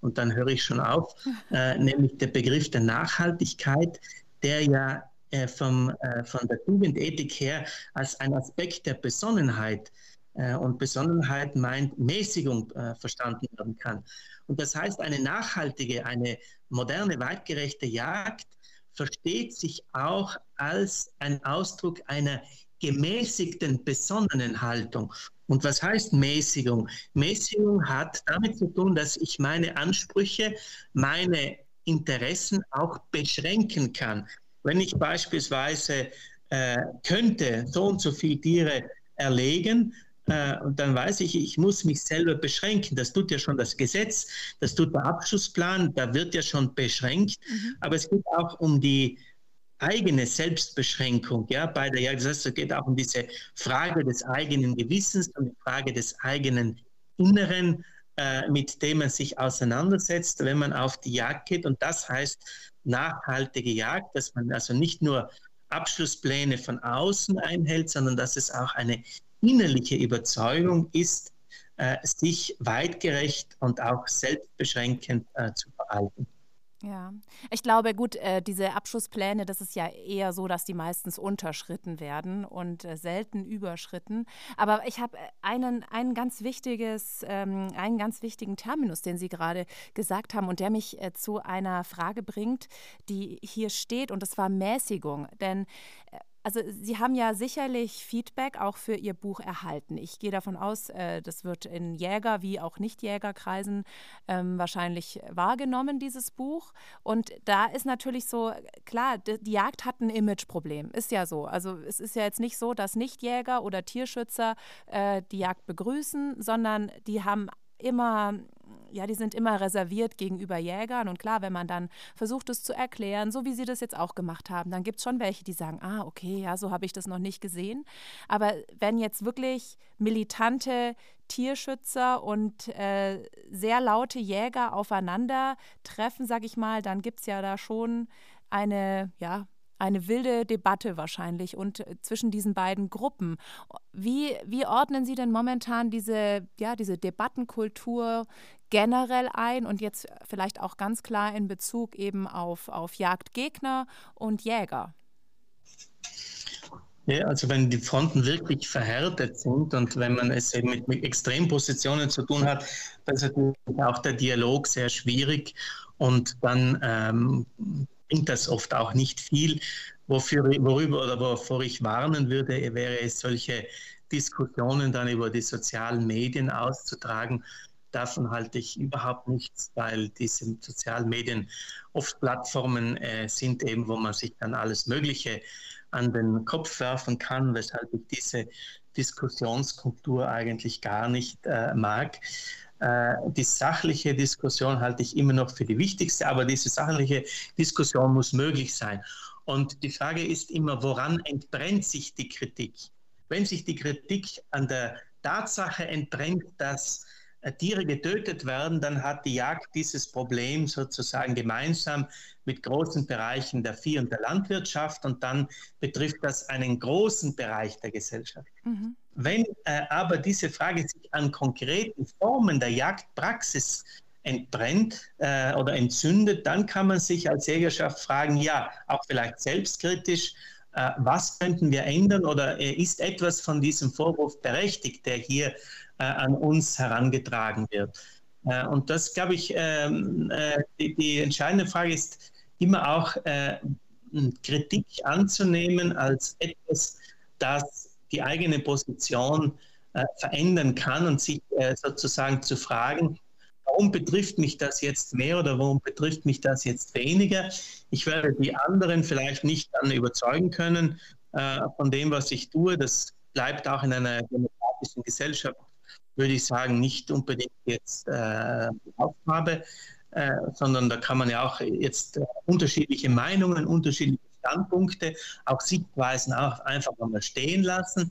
und dann höre ich schon auf, äh, nämlich der Begriff der Nachhaltigkeit, der ja äh, vom, äh, von der Tugendethik her als ein Aspekt der Besonnenheit äh, und Besonnenheit meint Mäßigung äh, verstanden werden kann. Und das heißt, eine nachhaltige, eine moderne, weitgerechte Jagd versteht sich auch als ein Ausdruck einer gemäßigten, besonnenen Haltung. Und was heißt Mäßigung? Mäßigung hat damit zu tun, dass ich meine Ansprüche, meine Interessen auch beschränken kann. Wenn ich beispielsweise äh, könnte so und so viele Tiere erlegen, äh, und dann weiß ich, ich muss mich selber beschränken. Das tut ja schon das Gesetz, das tut der Abschlussplan, da wird ja schon beschränkt. Mhm. Aber es geht auch um die eigene Selbstbeschränkung, ja, bei der Jagd. Das heißt, es geht auch um diese Frage des eigenen Gewissens und die Frage des eigenen Inneren, äh, mit dem man sich auseinandersetzt, wenn man auf die Jagd geht. Und das heißt nachhaltige Jagd, dass man also nicht nur Abschlusspläne von außen einhält, sondern dass es auch eine innerliche Überzeugung ist, äh, sich weitgerecht und auch selbstbeschränkend äh, zu verhalten. Ja, ich glaube, gut, äh, diese Abschusspläne, das ist ja eher so, dass die meistens unterschritten werden und äh, selten überschritten. Aber ich habe äh, einen, einen ganz wichtiges, ähm, einen ganz wichtigen Terminus, den Sie gerade gesagt haben und der mich äh, zu einer Frage bringt, die hier steht und das war Mäßigung. Denn äh, also Sie haben ja sicherlich Feedback auch für Ihr Buch erhalten. Ich gehe davon aus, äh, das wird in Jäger- wie auch Nicht-Jägerkreisen ähm, wahrscheinlich wahrgenommen, dieses Buch. Und da ist natürlich so, klar, die Jagd hat ein Imageproblem, ist ja so. Also es ist ja jetzt nicht so, dass Nichtjäger oder Tierschützer äh, die Jagd begrüßen, sondern die haben immer ja, die sind immer reserviert gegenüber Jägern. Und klar, wenn man dann versucht, es zu erklären, so wie Sie das jetzt auch gemacht haben, dann gibt es schon welche, die sagen, ah, okay, ja, so habe ich das noch nicht gesehen. Aber wenn jetzt wirklich militante Tierschützer und äh, sehr laute Jäger aufeinandertreffen, sag ich mal, dann gibt es ja da schon eine, ja, eine wilde Debatte wahrscheinlich und äh, zwischen diesen beiden Gruppen. Wie, wie ordnen Sie denn momentan diese, ja, diese Debattenkultur generell ein und jetzt vielleicht auch ganz klar in Bezug eben auf, auf Jagdgegner und Jäger? Ja, also wenn die Fronten wirklich verhärtet sind und wenn man es eben mit, mit Extrempositionen zu tun hat, dann ist natürlich auch der Dialog sehr schwierig und dann ähm, bringt das oft auch nicht viel. Wofür, worüber oder wovor ich warnen würde, wäre es, solche Diskussionen dann über die sozialen Medien auszutragen. Davon halte ich überhaupt nichts, weil diese sozialen Medien oft Plattformen äh, sind, eben, wo man sich dann alles Mögliche an den Kopf werfen kann, weshalb ich diese Diskussionskultur eigentlich gar nicht äh, mag. Äh, die sachliche Diskussion halte ich immer noch für die wichtigste, aber diese sachliche Diskussion muss möglich sein. Und die Frage ist immer, woran entbrennt sich die Kritik? Wenn sich die Kritik an der Tatsache entbrennt, dass Tiere getötet werden, dann hat die Jagd dieses Problem sozusagen gemeinsam mit großen Bereichen der Vieh- und der Landwirtschaft und dann betrifft das einen großen Bereich der Gesellschaft. Mhm. Wenn äh, aber diese Frage sich an konkreten Formen der Jagdpraxis entbrennt äh, oder entzündet, dann kann man sich als Jägerschaft fragen, ja, auch vielleicht selbstkritisch, äh, was könnten wir ändern oder äh, ist etwas von diesem Vorwurf berechtigt, der hier an uns herangetragen wird? Äh, und das, glaube ich, ähm, die, die, entscheidende Frage ist immer auch Kritik anzunehmen als etwas, das die eigene Position äh, verändern kann und sich äh, sozusagen zu fragen, warum betrifft mich das jetzt mehr oder warum betrifft mich das jetzt weniger? Ich werde die anderen vielleicht nicht dann überzeugen können äh, von dem, was ich tue. Das bleibt auch in einer demokratischen Gesellschaft, würde ich sagen, nicht unbedingt jetzt äh, Aufgabe, äh, sondern da kann man ja auch jetzt äh, unterschiedliche Meinungen, unterschiedliche Standpunkte, auch Sichtweisen auch einfach mal stehen lassen.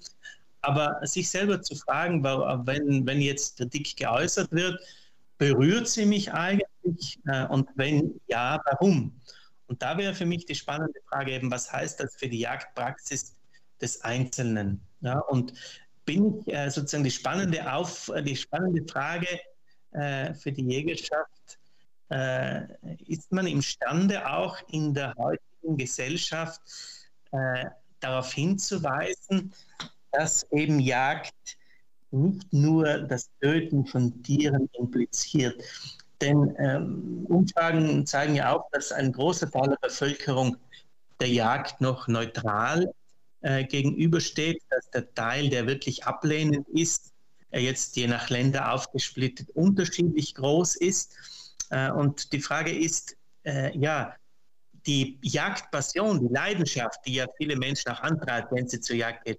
Aber sich selber zu fragen, wenn, wenn jetzt Kritik geäußert wird, berührt sie mich eigentlich? Äh, und wenn ja, warum? Und da wäre für mich die spannende Frage eben, was heißt das für die Jagdpraxis des Einzelnen? Ja, und bin ich äh, sozusagen die spannende, Auf, die spannende Frage äh, für die Jägerschaft, äh, ist man imstande auch in der heutigen Gesellschaft äh, darauf hinzuweisen, dass eben Jagd nicht nur das Töten von Tieren impliziert. Denn ähm, Umfragen zeigen ja auch, dass ein großer Teil der Bevölkerung der Jagd noch neutral äh, gegenübersteht, dass der Teil, der wirklich ablehnend ist, äh, jetzt je nach Länder aufgesplittet unterschiedlich groß ist. Äh, und die Frage ist, ja, die Jagdpassion, die Leidenschaft, die ja viele Menschen auch antreibt, wenn sie zur Jagd gehen,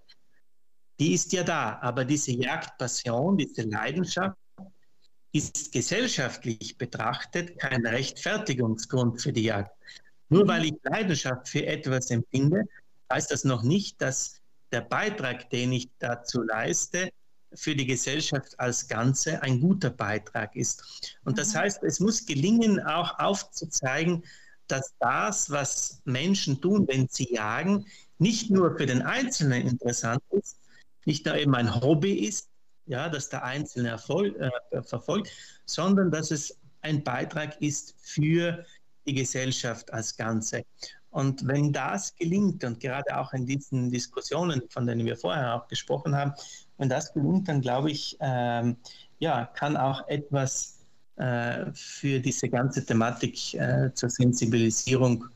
die ist ja da. Aber diese Jagdpassion, diese Leidenschaft ist gesellschaftlich betrachtet kein Rechtfertigungsgrund für die Jagd. Nur weil ich Leidenschaft für etwas empfinde, heißt das noch nicht, dass der Beitrag, den ich dazu leiste, für die Gesellschaft als Ganze ein guter Beitrag ist. Und das mhm. heißt, es muss gelingen, auch aufzuzeigen, dass das, was Menschen tun, wenn sie jagen, nicht nur für den Einzelnen interessant ist, nicht nur eben ein Hobby ist, ja, das der Einzelne Erfolg, äh, verfolgt, sondern dass es ein Beitrag ist für die Gesellschaft als Ganze. Und wenn das gelingt, und gerade auch in diesen Diskussionen, von denen wir vorher auch gesprochen haben, wenn das gelingt, dann glaube ich, ähm, ja, kann auch etwas äh, für diese ganze Thematik äh, zur Sensibilisierung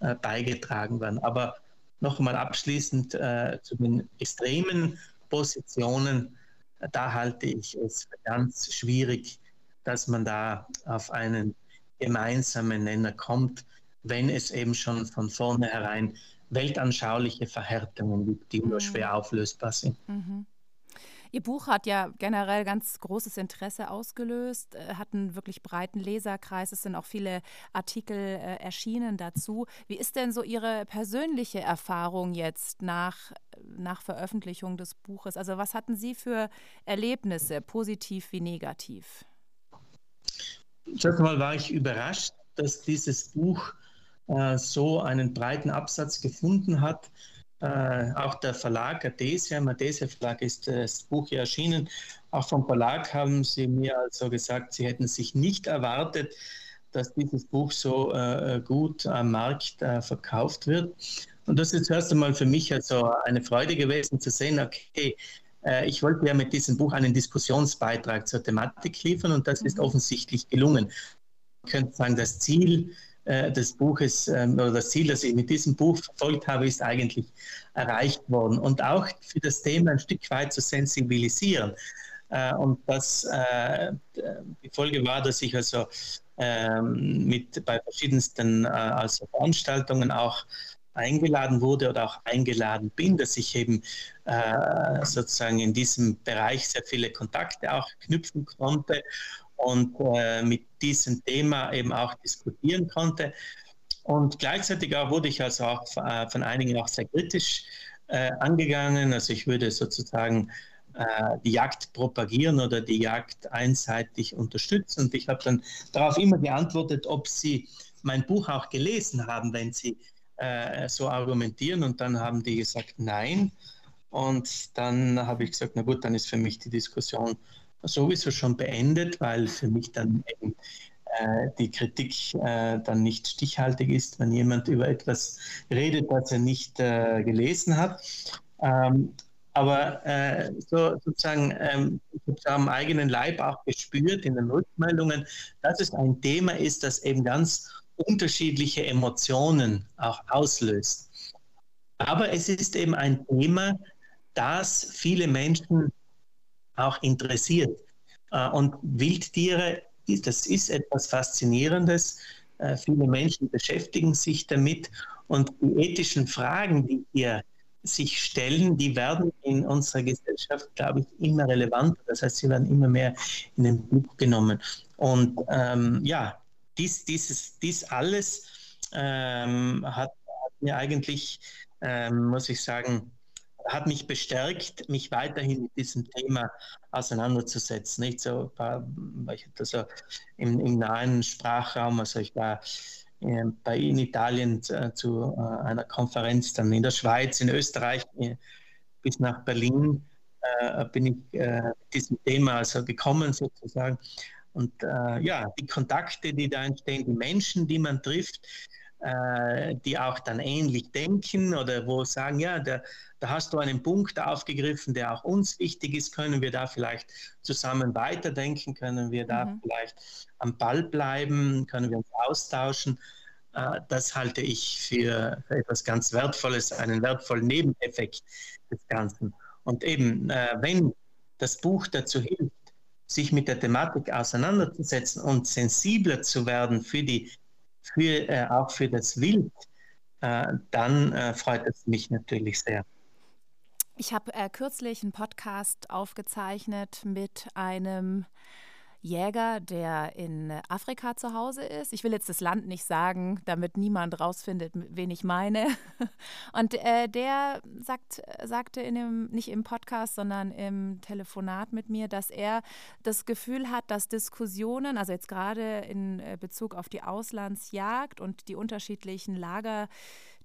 äh, beigetragen werden. Aber noch einmal abschließend äh, zu den extremen Positionen, da halte ich es für ganz schwierig, dass man da auf einen gemeinsamen Nenner kommt, wenn es eben schon von vornherein weltanschauliche Verhärtungen gibt, die nur mhm. schwer auflösbar sind. Mhm. Ihr Buch hat ja generell ganz großes Interesse ausgelöst, äh, hat einen wirklich breiten Leserkreis. Es sind auch viele Artikel äh, erschienen dazu. Wie ist denn so Ihre persönliche Erfahrung jetzt nach, nach Veröffentlichung des Buches? Also was hatten Sie für Erlebnisse, positiv wie negativ? Zuerst einmal war ich überrascht, dass dieses Buch äh, so einen breiten Absatz gefunden hat äh, auch der Verlag Adesia, im Adesia Verlag ist das Buch hier erschienen. Auch vom Verlag haben sie mir also gesagt, sie hätten sich nicht erwartet, dass dieses Buch so äh, gut am Markt äh, verkauft wird. Und das ist zuerst einmal für mich also eine Freude gewesen zu sehen, okay, äh, ich wollte ja mit diesem Buch einen Diskussionsbeitrag zur Thematik liefern und das ist mhm. offensichtlich gelungen. Ich könnte sagen, das Ziel äh, des Buches ähm, oder das Ziel, das ich mit diesem Buch verfolgt habe, ist eigentlich erreicht worden. Und auch für das Thema ein Stück weit zu sensibilisieren. Äh, und das, äh, die Folge war, dass ich also ähm, mit bei verschiedensten also Veranstaltungen auch eingeladen wurde oder auch eingeladen bin, dass ich eben äh, sozusagen in diesem Bereich sehr viele Kontakte auch knüpfen konnte und äh, mit diesem Thema eben auch diskutieren konnte. Und gleichzeitig auch wurde ich also auch äh, von einigen auch sehr kritisch äh, angegangen. Also ich würde sozusagen äh, die Jagd propagieren oder die Jagd einseitig unterstützen. Und ich habe dann darauf immer geantwortet, ob sie mein Buch auch gelesen haben, wenn sie äh, so argumentieren. Und dann haben die gesagt, nein. Und dann habe ich gesagt, na gut, dann ist für mich die Diskussion sowieso schon beendet, weil für mich dann eben äh, die Kritik äh, dann nicht stichhaltig ist, wenn jemand über etwas redet, das er nicht äh, gelesen hat. Ähm, aber äh, so, sozusagen, ähm, ich habe am eigenen Leib auch gespürt in den Rückmeldungen, dass es ein Thema ist, das eben ganz unterschiedliche Emotionen auch auslöst. Aber es ist eben ein Thema, das viele Menschen auch interessiert. Äh, und Wildtiere das ist etwas Faszinierendes. Äh, viele Menschen beschäftigen sich damit und die ethischen Fragen, die hier sich stellen, die werden in unserer Gesellschaft, glaube ich, immer relevanter. Das heißt, sie werden immer mehr in den Blick genommen. Und ähm, ja, dies, dieses, dies alles ähm, hat, hat, mir eigentlich, ähm, muss ich sagen, hat mich bestärkt, mich weiterhin mit diesem Thema auseinanderzusetzen. Nicht so, ich hatte so im, im nahen Sprachraum, also ich war äh, bei in Italien äh, zu äh, einer Konferenz, dann in der Schweiz, in Österreich, bis nach Berlin bin ich mit diesem Thema also gekommen sozusagen. Und ja, die Kontakte, die da entstehen, die Menschen, die man trifft, die auch dann ähnlich denken oder wo sagen, ja, der, da hast du einen Punkt aufgegriffen, der auch uns wichtig ist. Können wir da vielleicht zusammen weiterdenken? Können wir da mhm. vielleicht am Ball bleiben? Können wir uns austauschen? Äh, das halte ich für, etwas ganz Wertvolles, einen wertvollen Nebeneffekt des Ganzen. Und eben, äh, wenn das Buch dazu hilft, sich mit der Thematik auseinanderzusetzen und sensibler zu werden für die, für, äh, auch für das Wild, dann freut es mich natürlich sehr. Ich habe äh, kürzlich einen Podcast aufgezeichnet mit einem Jäger, der in Afrika zu Hause ist. Ich will jetzt das Land nicht sagen, damit niemand rausfindet, wen ich meine. Und äh, der sagt, sagte in dem, nicht im Podcast, sondern im Telefonat mit mir, dass er das Gefühl hat, dass Diskussionen, also jetzt gerade in äh, Bezug auf die Auslandsjagd und die unterschiedlichen Lager,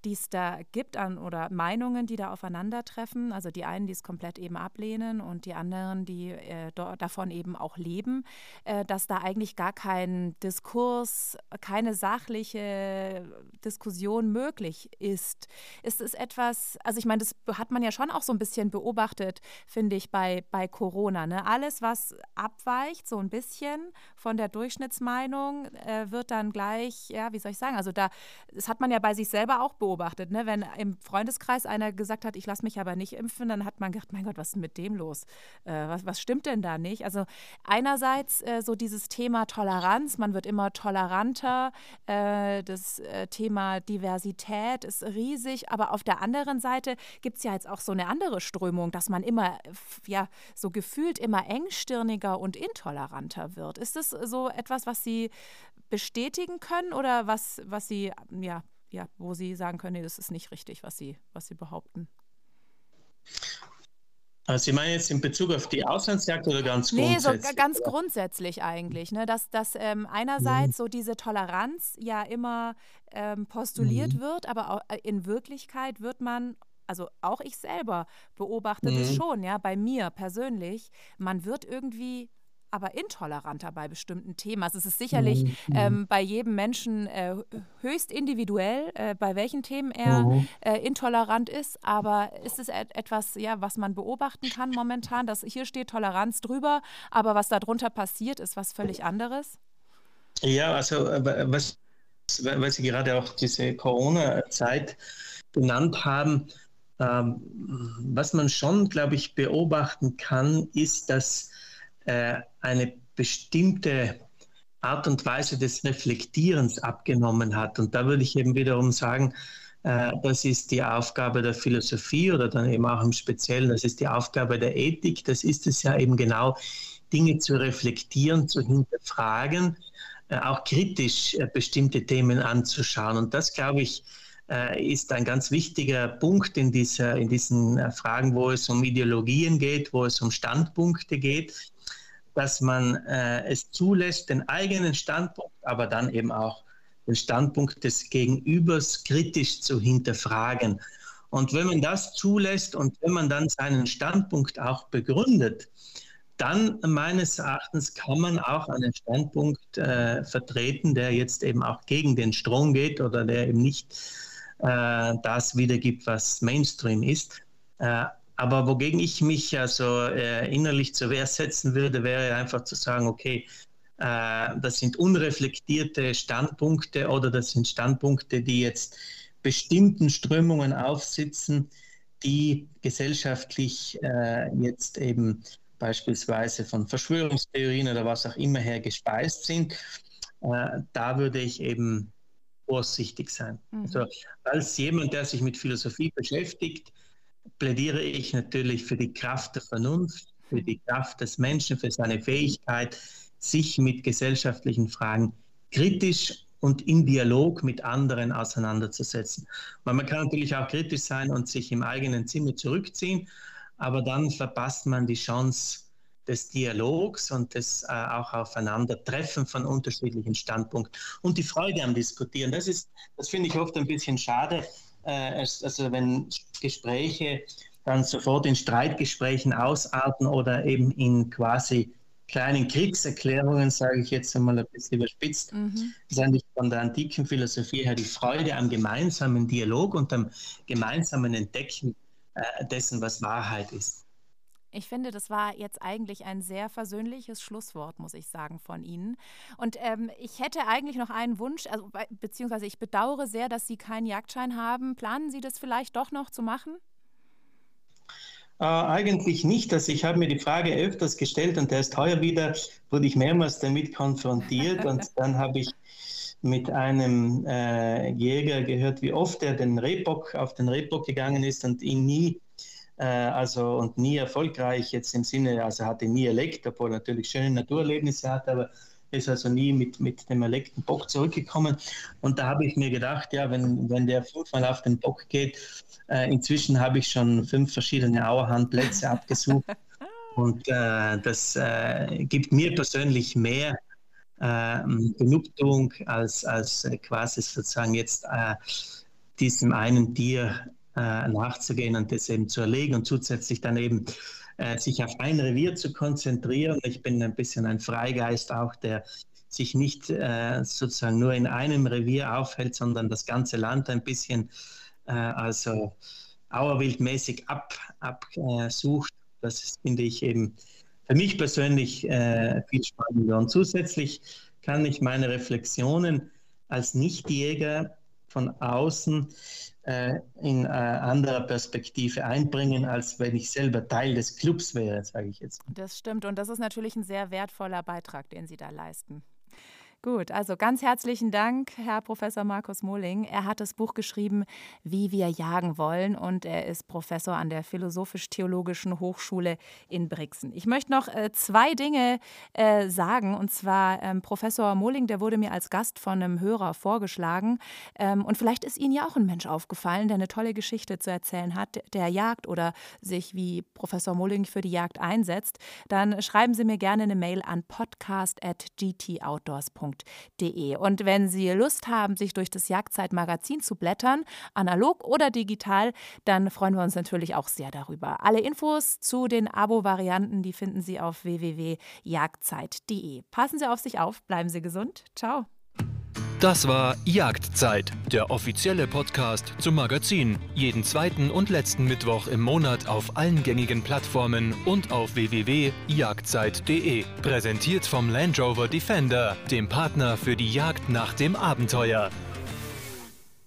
die es da gibt an oder Meinungen, die da aufeinandertreffen. Also die einen, die es komplett eben ablehnen und die anderen, die äh, davon eben auch leben, äh, dass da eigentlich gar kein Diskurs, keine sachliche Diskussion möglich ist. Ist es etwas, also ich meine, das hat man ja schon auch so ein bisschen beobachtet, finde ich, bei, bei Corona. Ne? Alles, was abweicht, so ein bisschen von der Durchschnittsmeinung, äh, wird dann gleich, ja, wie soll ich sagen, also da, das hat man ja bei sich selber auch beobachtet beobachtet. Ne? Wenn im Freundeskreis einer gesagt hat, ich lasse mich aber nicht impfen, dann hat man gedacht, mein Gott, was ist mit dem los? Äh, was, was stimmt denn da nicht? Also einerseits äh, so dieses Thema Toleranz, man wird immer toleranter, äh, das äh, Thema Diversität ist riesig, aber auf der anderen Seite gibt es ja jetzt auch so eine andere Strömung, dass man immer, ja, so gefühlt immer engstirniger und intoleranter wird. Ist das so etwas, was Sie bestätigen können oder was, was Sie ja, ja, wo Sie sagen können, nee, das ist nicht richtig, was Sie, was Sie behaupten? Also Sie meinen jetzt in Bezug auf die Auslandsjagd oder ganz grundsätzlich? Nee, so ganz grundsätzlich eigentlich. Ne? Dass, dass ähm, einerseits mhm. so diese Toleranz ja immer ähm, postuliert mhm. wird, aber auch äh, in Wirklichkeit wird man also auch ich selber beobachte mhm. das schon, ja, bei mir persönlich, man wird irgendwie aber intoleranter bei bestimmten Themen. Also es ist sicherlich mhm. ähm, bei jedem Menschen äh, höchst individuell, äh, bei welchen Themen er mhm. äh, intolerant ist. Aber ist es et etwas, ja, was man beobachten kann momentan, dass hier steht Toleranz drüber, aber was darunter passiert, ist was völlig anderes? Ja, also äh, was, weil Sie gerade auch diese Corona-Zeit genannt haben, ähm, was man schon, glaube ich, beobachten kann, ist, dass äh, eine bestimmte Art und Weise des Reflektierens abgenommen hat. Und da würde ich eben wiederum sagen, äh, das ist die Aufgabe der Philosophie oder dann eben auch im Speziellen, das ist die Aufgabe der Ethik. Das ist es ja eben genau, Dinge zu reflektieren, zu hinterfragen, äh, auch kritisch bestimmte Themen anzuschauen. Und das, glaube ich, ist ein ganz wichtiger Punkt in, dieser, in diesen Fragen, wo es um Ideologien geht, wo es um Standpunkte geht dass man äh, es zulässt, den eigenen Standpunkt, aber dann eben auch den Standpunkt des Gegenübers kritisch zu hinterfragen. Und wenn man das zulässt und wenn man dann seinen Standpunkt auch begründet, dann meines Erachtens kann man auch einen Standpunkt äh, vertreten, der jetzt eben auch gegen den Strom geht oder der eben nicht äh, das wiedergibt, was Mainstream ist. Äh, aber wogegen ich mich also äh, innerlich zur Wehr setzen würde, wäre einfach zu sagen, okay, äh, das sind unreflektierte Standpunkte oder das sind Standpunkte, die jetzt bestimmten Strömungen aufsitzen, die gesellschaftlich äh, jetzt eben beispielsweise von Verschwörungstheorien oder was auch immer her gespeist sind, äh, da würde ich eben vorsichtig sein. Mhm. Also als jemand, der sich mit Philosophie beschäftigt, plädiere ich natürlich für die Kraft der Vernunft, für die Kraft des Menschen, für seine Fähigkeit, sich mit gesellschaftlichen Fragen kritisch und in Dialog mit anderen auseinanderzusetzen. Weil man kann natürlich auch kritisch sein und sich im eigenen Zimmer zurückziehen, aber dann verpasst man die Chance des Dialogs und des äh, auch Aufeinandertreffen von unterschiedlichen Standpunkten und die Freude am Diskutieren. Das ist, das finde ich oft ein bisschen schade, äh, also wenn Gespräche dann sofort in Streitgesprächen ausarten oder eben in quasi kleinen Kriegserklärungen, sage ich jetzt einmal ein bisschen überspitzt, mhm. ist eigentlich von der antiken Philosophie her die Freude am gemeinsamen Dialog und am gemeinsamen Entdecken äh, dessen, was Wahrheit ist. Ich finde, das war jetzt eigentlich ein sehr versöhnliches Schlusswort, muss ich sagen, von Ihnen. Und ähm, ich hätte eigentlich noch einen Wunsch, also, beziehungsweise ich bedauere sehr, dass Sie keinen Jagdschein haben. Planen Sie das vielleicht doch noch zu machen? Äh, eigentlich nicht. Also ich habe mir die Frage öfters gestellt und erst heuer wieder wurde ich mehrmals damit konfrontiert und dann habe ich mit einem äh, Jäger gehört, wie oft er den Rehbock auf den Rehbock gegangen ist und ihn nie also und nie erfolgreich jetzt im Sinne, also hatte nie erlegt, obwohl er natürlich schöne Naturerlebnisse hatte, aber ist also nie mit, mit dem erlegten Bock zurückgekommen. Und da habe ich mir gedacht, ja, wenn, wenn der fünfmal auf den Bock geht, äh, inzwischen habe ich schon fünf verschiedene Auerhandplätze abgesucht. Und äh, das äh, gibt mir persönlich mehr äh, Genugtuung, als, als quasi sozusagen jetzt äh, diesem einen Tier äh, nachzugehen und das eben zu erlegen und zusätzlich dann eben äh, sich auf ein Revier zu konzentrieren. Ich bin ein bisschen ein Freigeist auch, der sich nicht äh, sozusagen nur in einem Revier aufhält, sondern das ganze Land ein bisschen äh, also auerwildmäßig absucht. Ab, das ist, finde ich eben für mich persönlich äh, viel spannender. Und zusätzlich kann ich meine Reflexionen als Nichtjäger von außen in äh, anderer Perspektive einbringen, als wenn ich selber Teil des Clubs wäre, sage ich jetzt. Das stimmt und das ist natürlich ein sehr wertvoller Beitrag, den Sie da leisten. Gut, also ganz herzlichen Dank, Herr Professor Markus Mohling. Er hat das Buch geschrieben, Wie wir jagen wollen und er ist Professor an der Philosophisch-Theologischen Hochschule in Brixen. Ich möchte noch äh, zwei Dinge äh, sagen und zwar ähm, Professor Mohling, der wurde mir als Gast von einem Hörer vorgeschlagen ähm, und vielleicht ist Ihnen ja auch ein Mensch aufgefallen, der eine tolle Geschichte zu erzählen hat, der Jagd oder sich wie Professor Mohling für die Jagd einsetzt. Dann schreiben Sie mir gerne eine Mail an podcast@gtoutdoors.com jagdzeit.de. Und wenn Sie Lust haben, sich durch das Jagdzeit-Magazin zu blättern, analog oder digital, dann freuen wir uns natürlich auch sehr darüber. Alle Infos zu den Abo-Varianten, die finden Sie auf www.jagdzeit.de. Passen Sie auf sich auf, bleiben Sie gesund. Ciao. Das war Jagdzeit, der offizielle Podcast zum Magazin. Jeden zweiten und letzten Mittwoch im Monat auf allen gängigen Plattformen und auf www.jagdzeit.de. Präsentiert vom Land Rover Defender, dem Partner für die Jagd nach dem Abenteuer.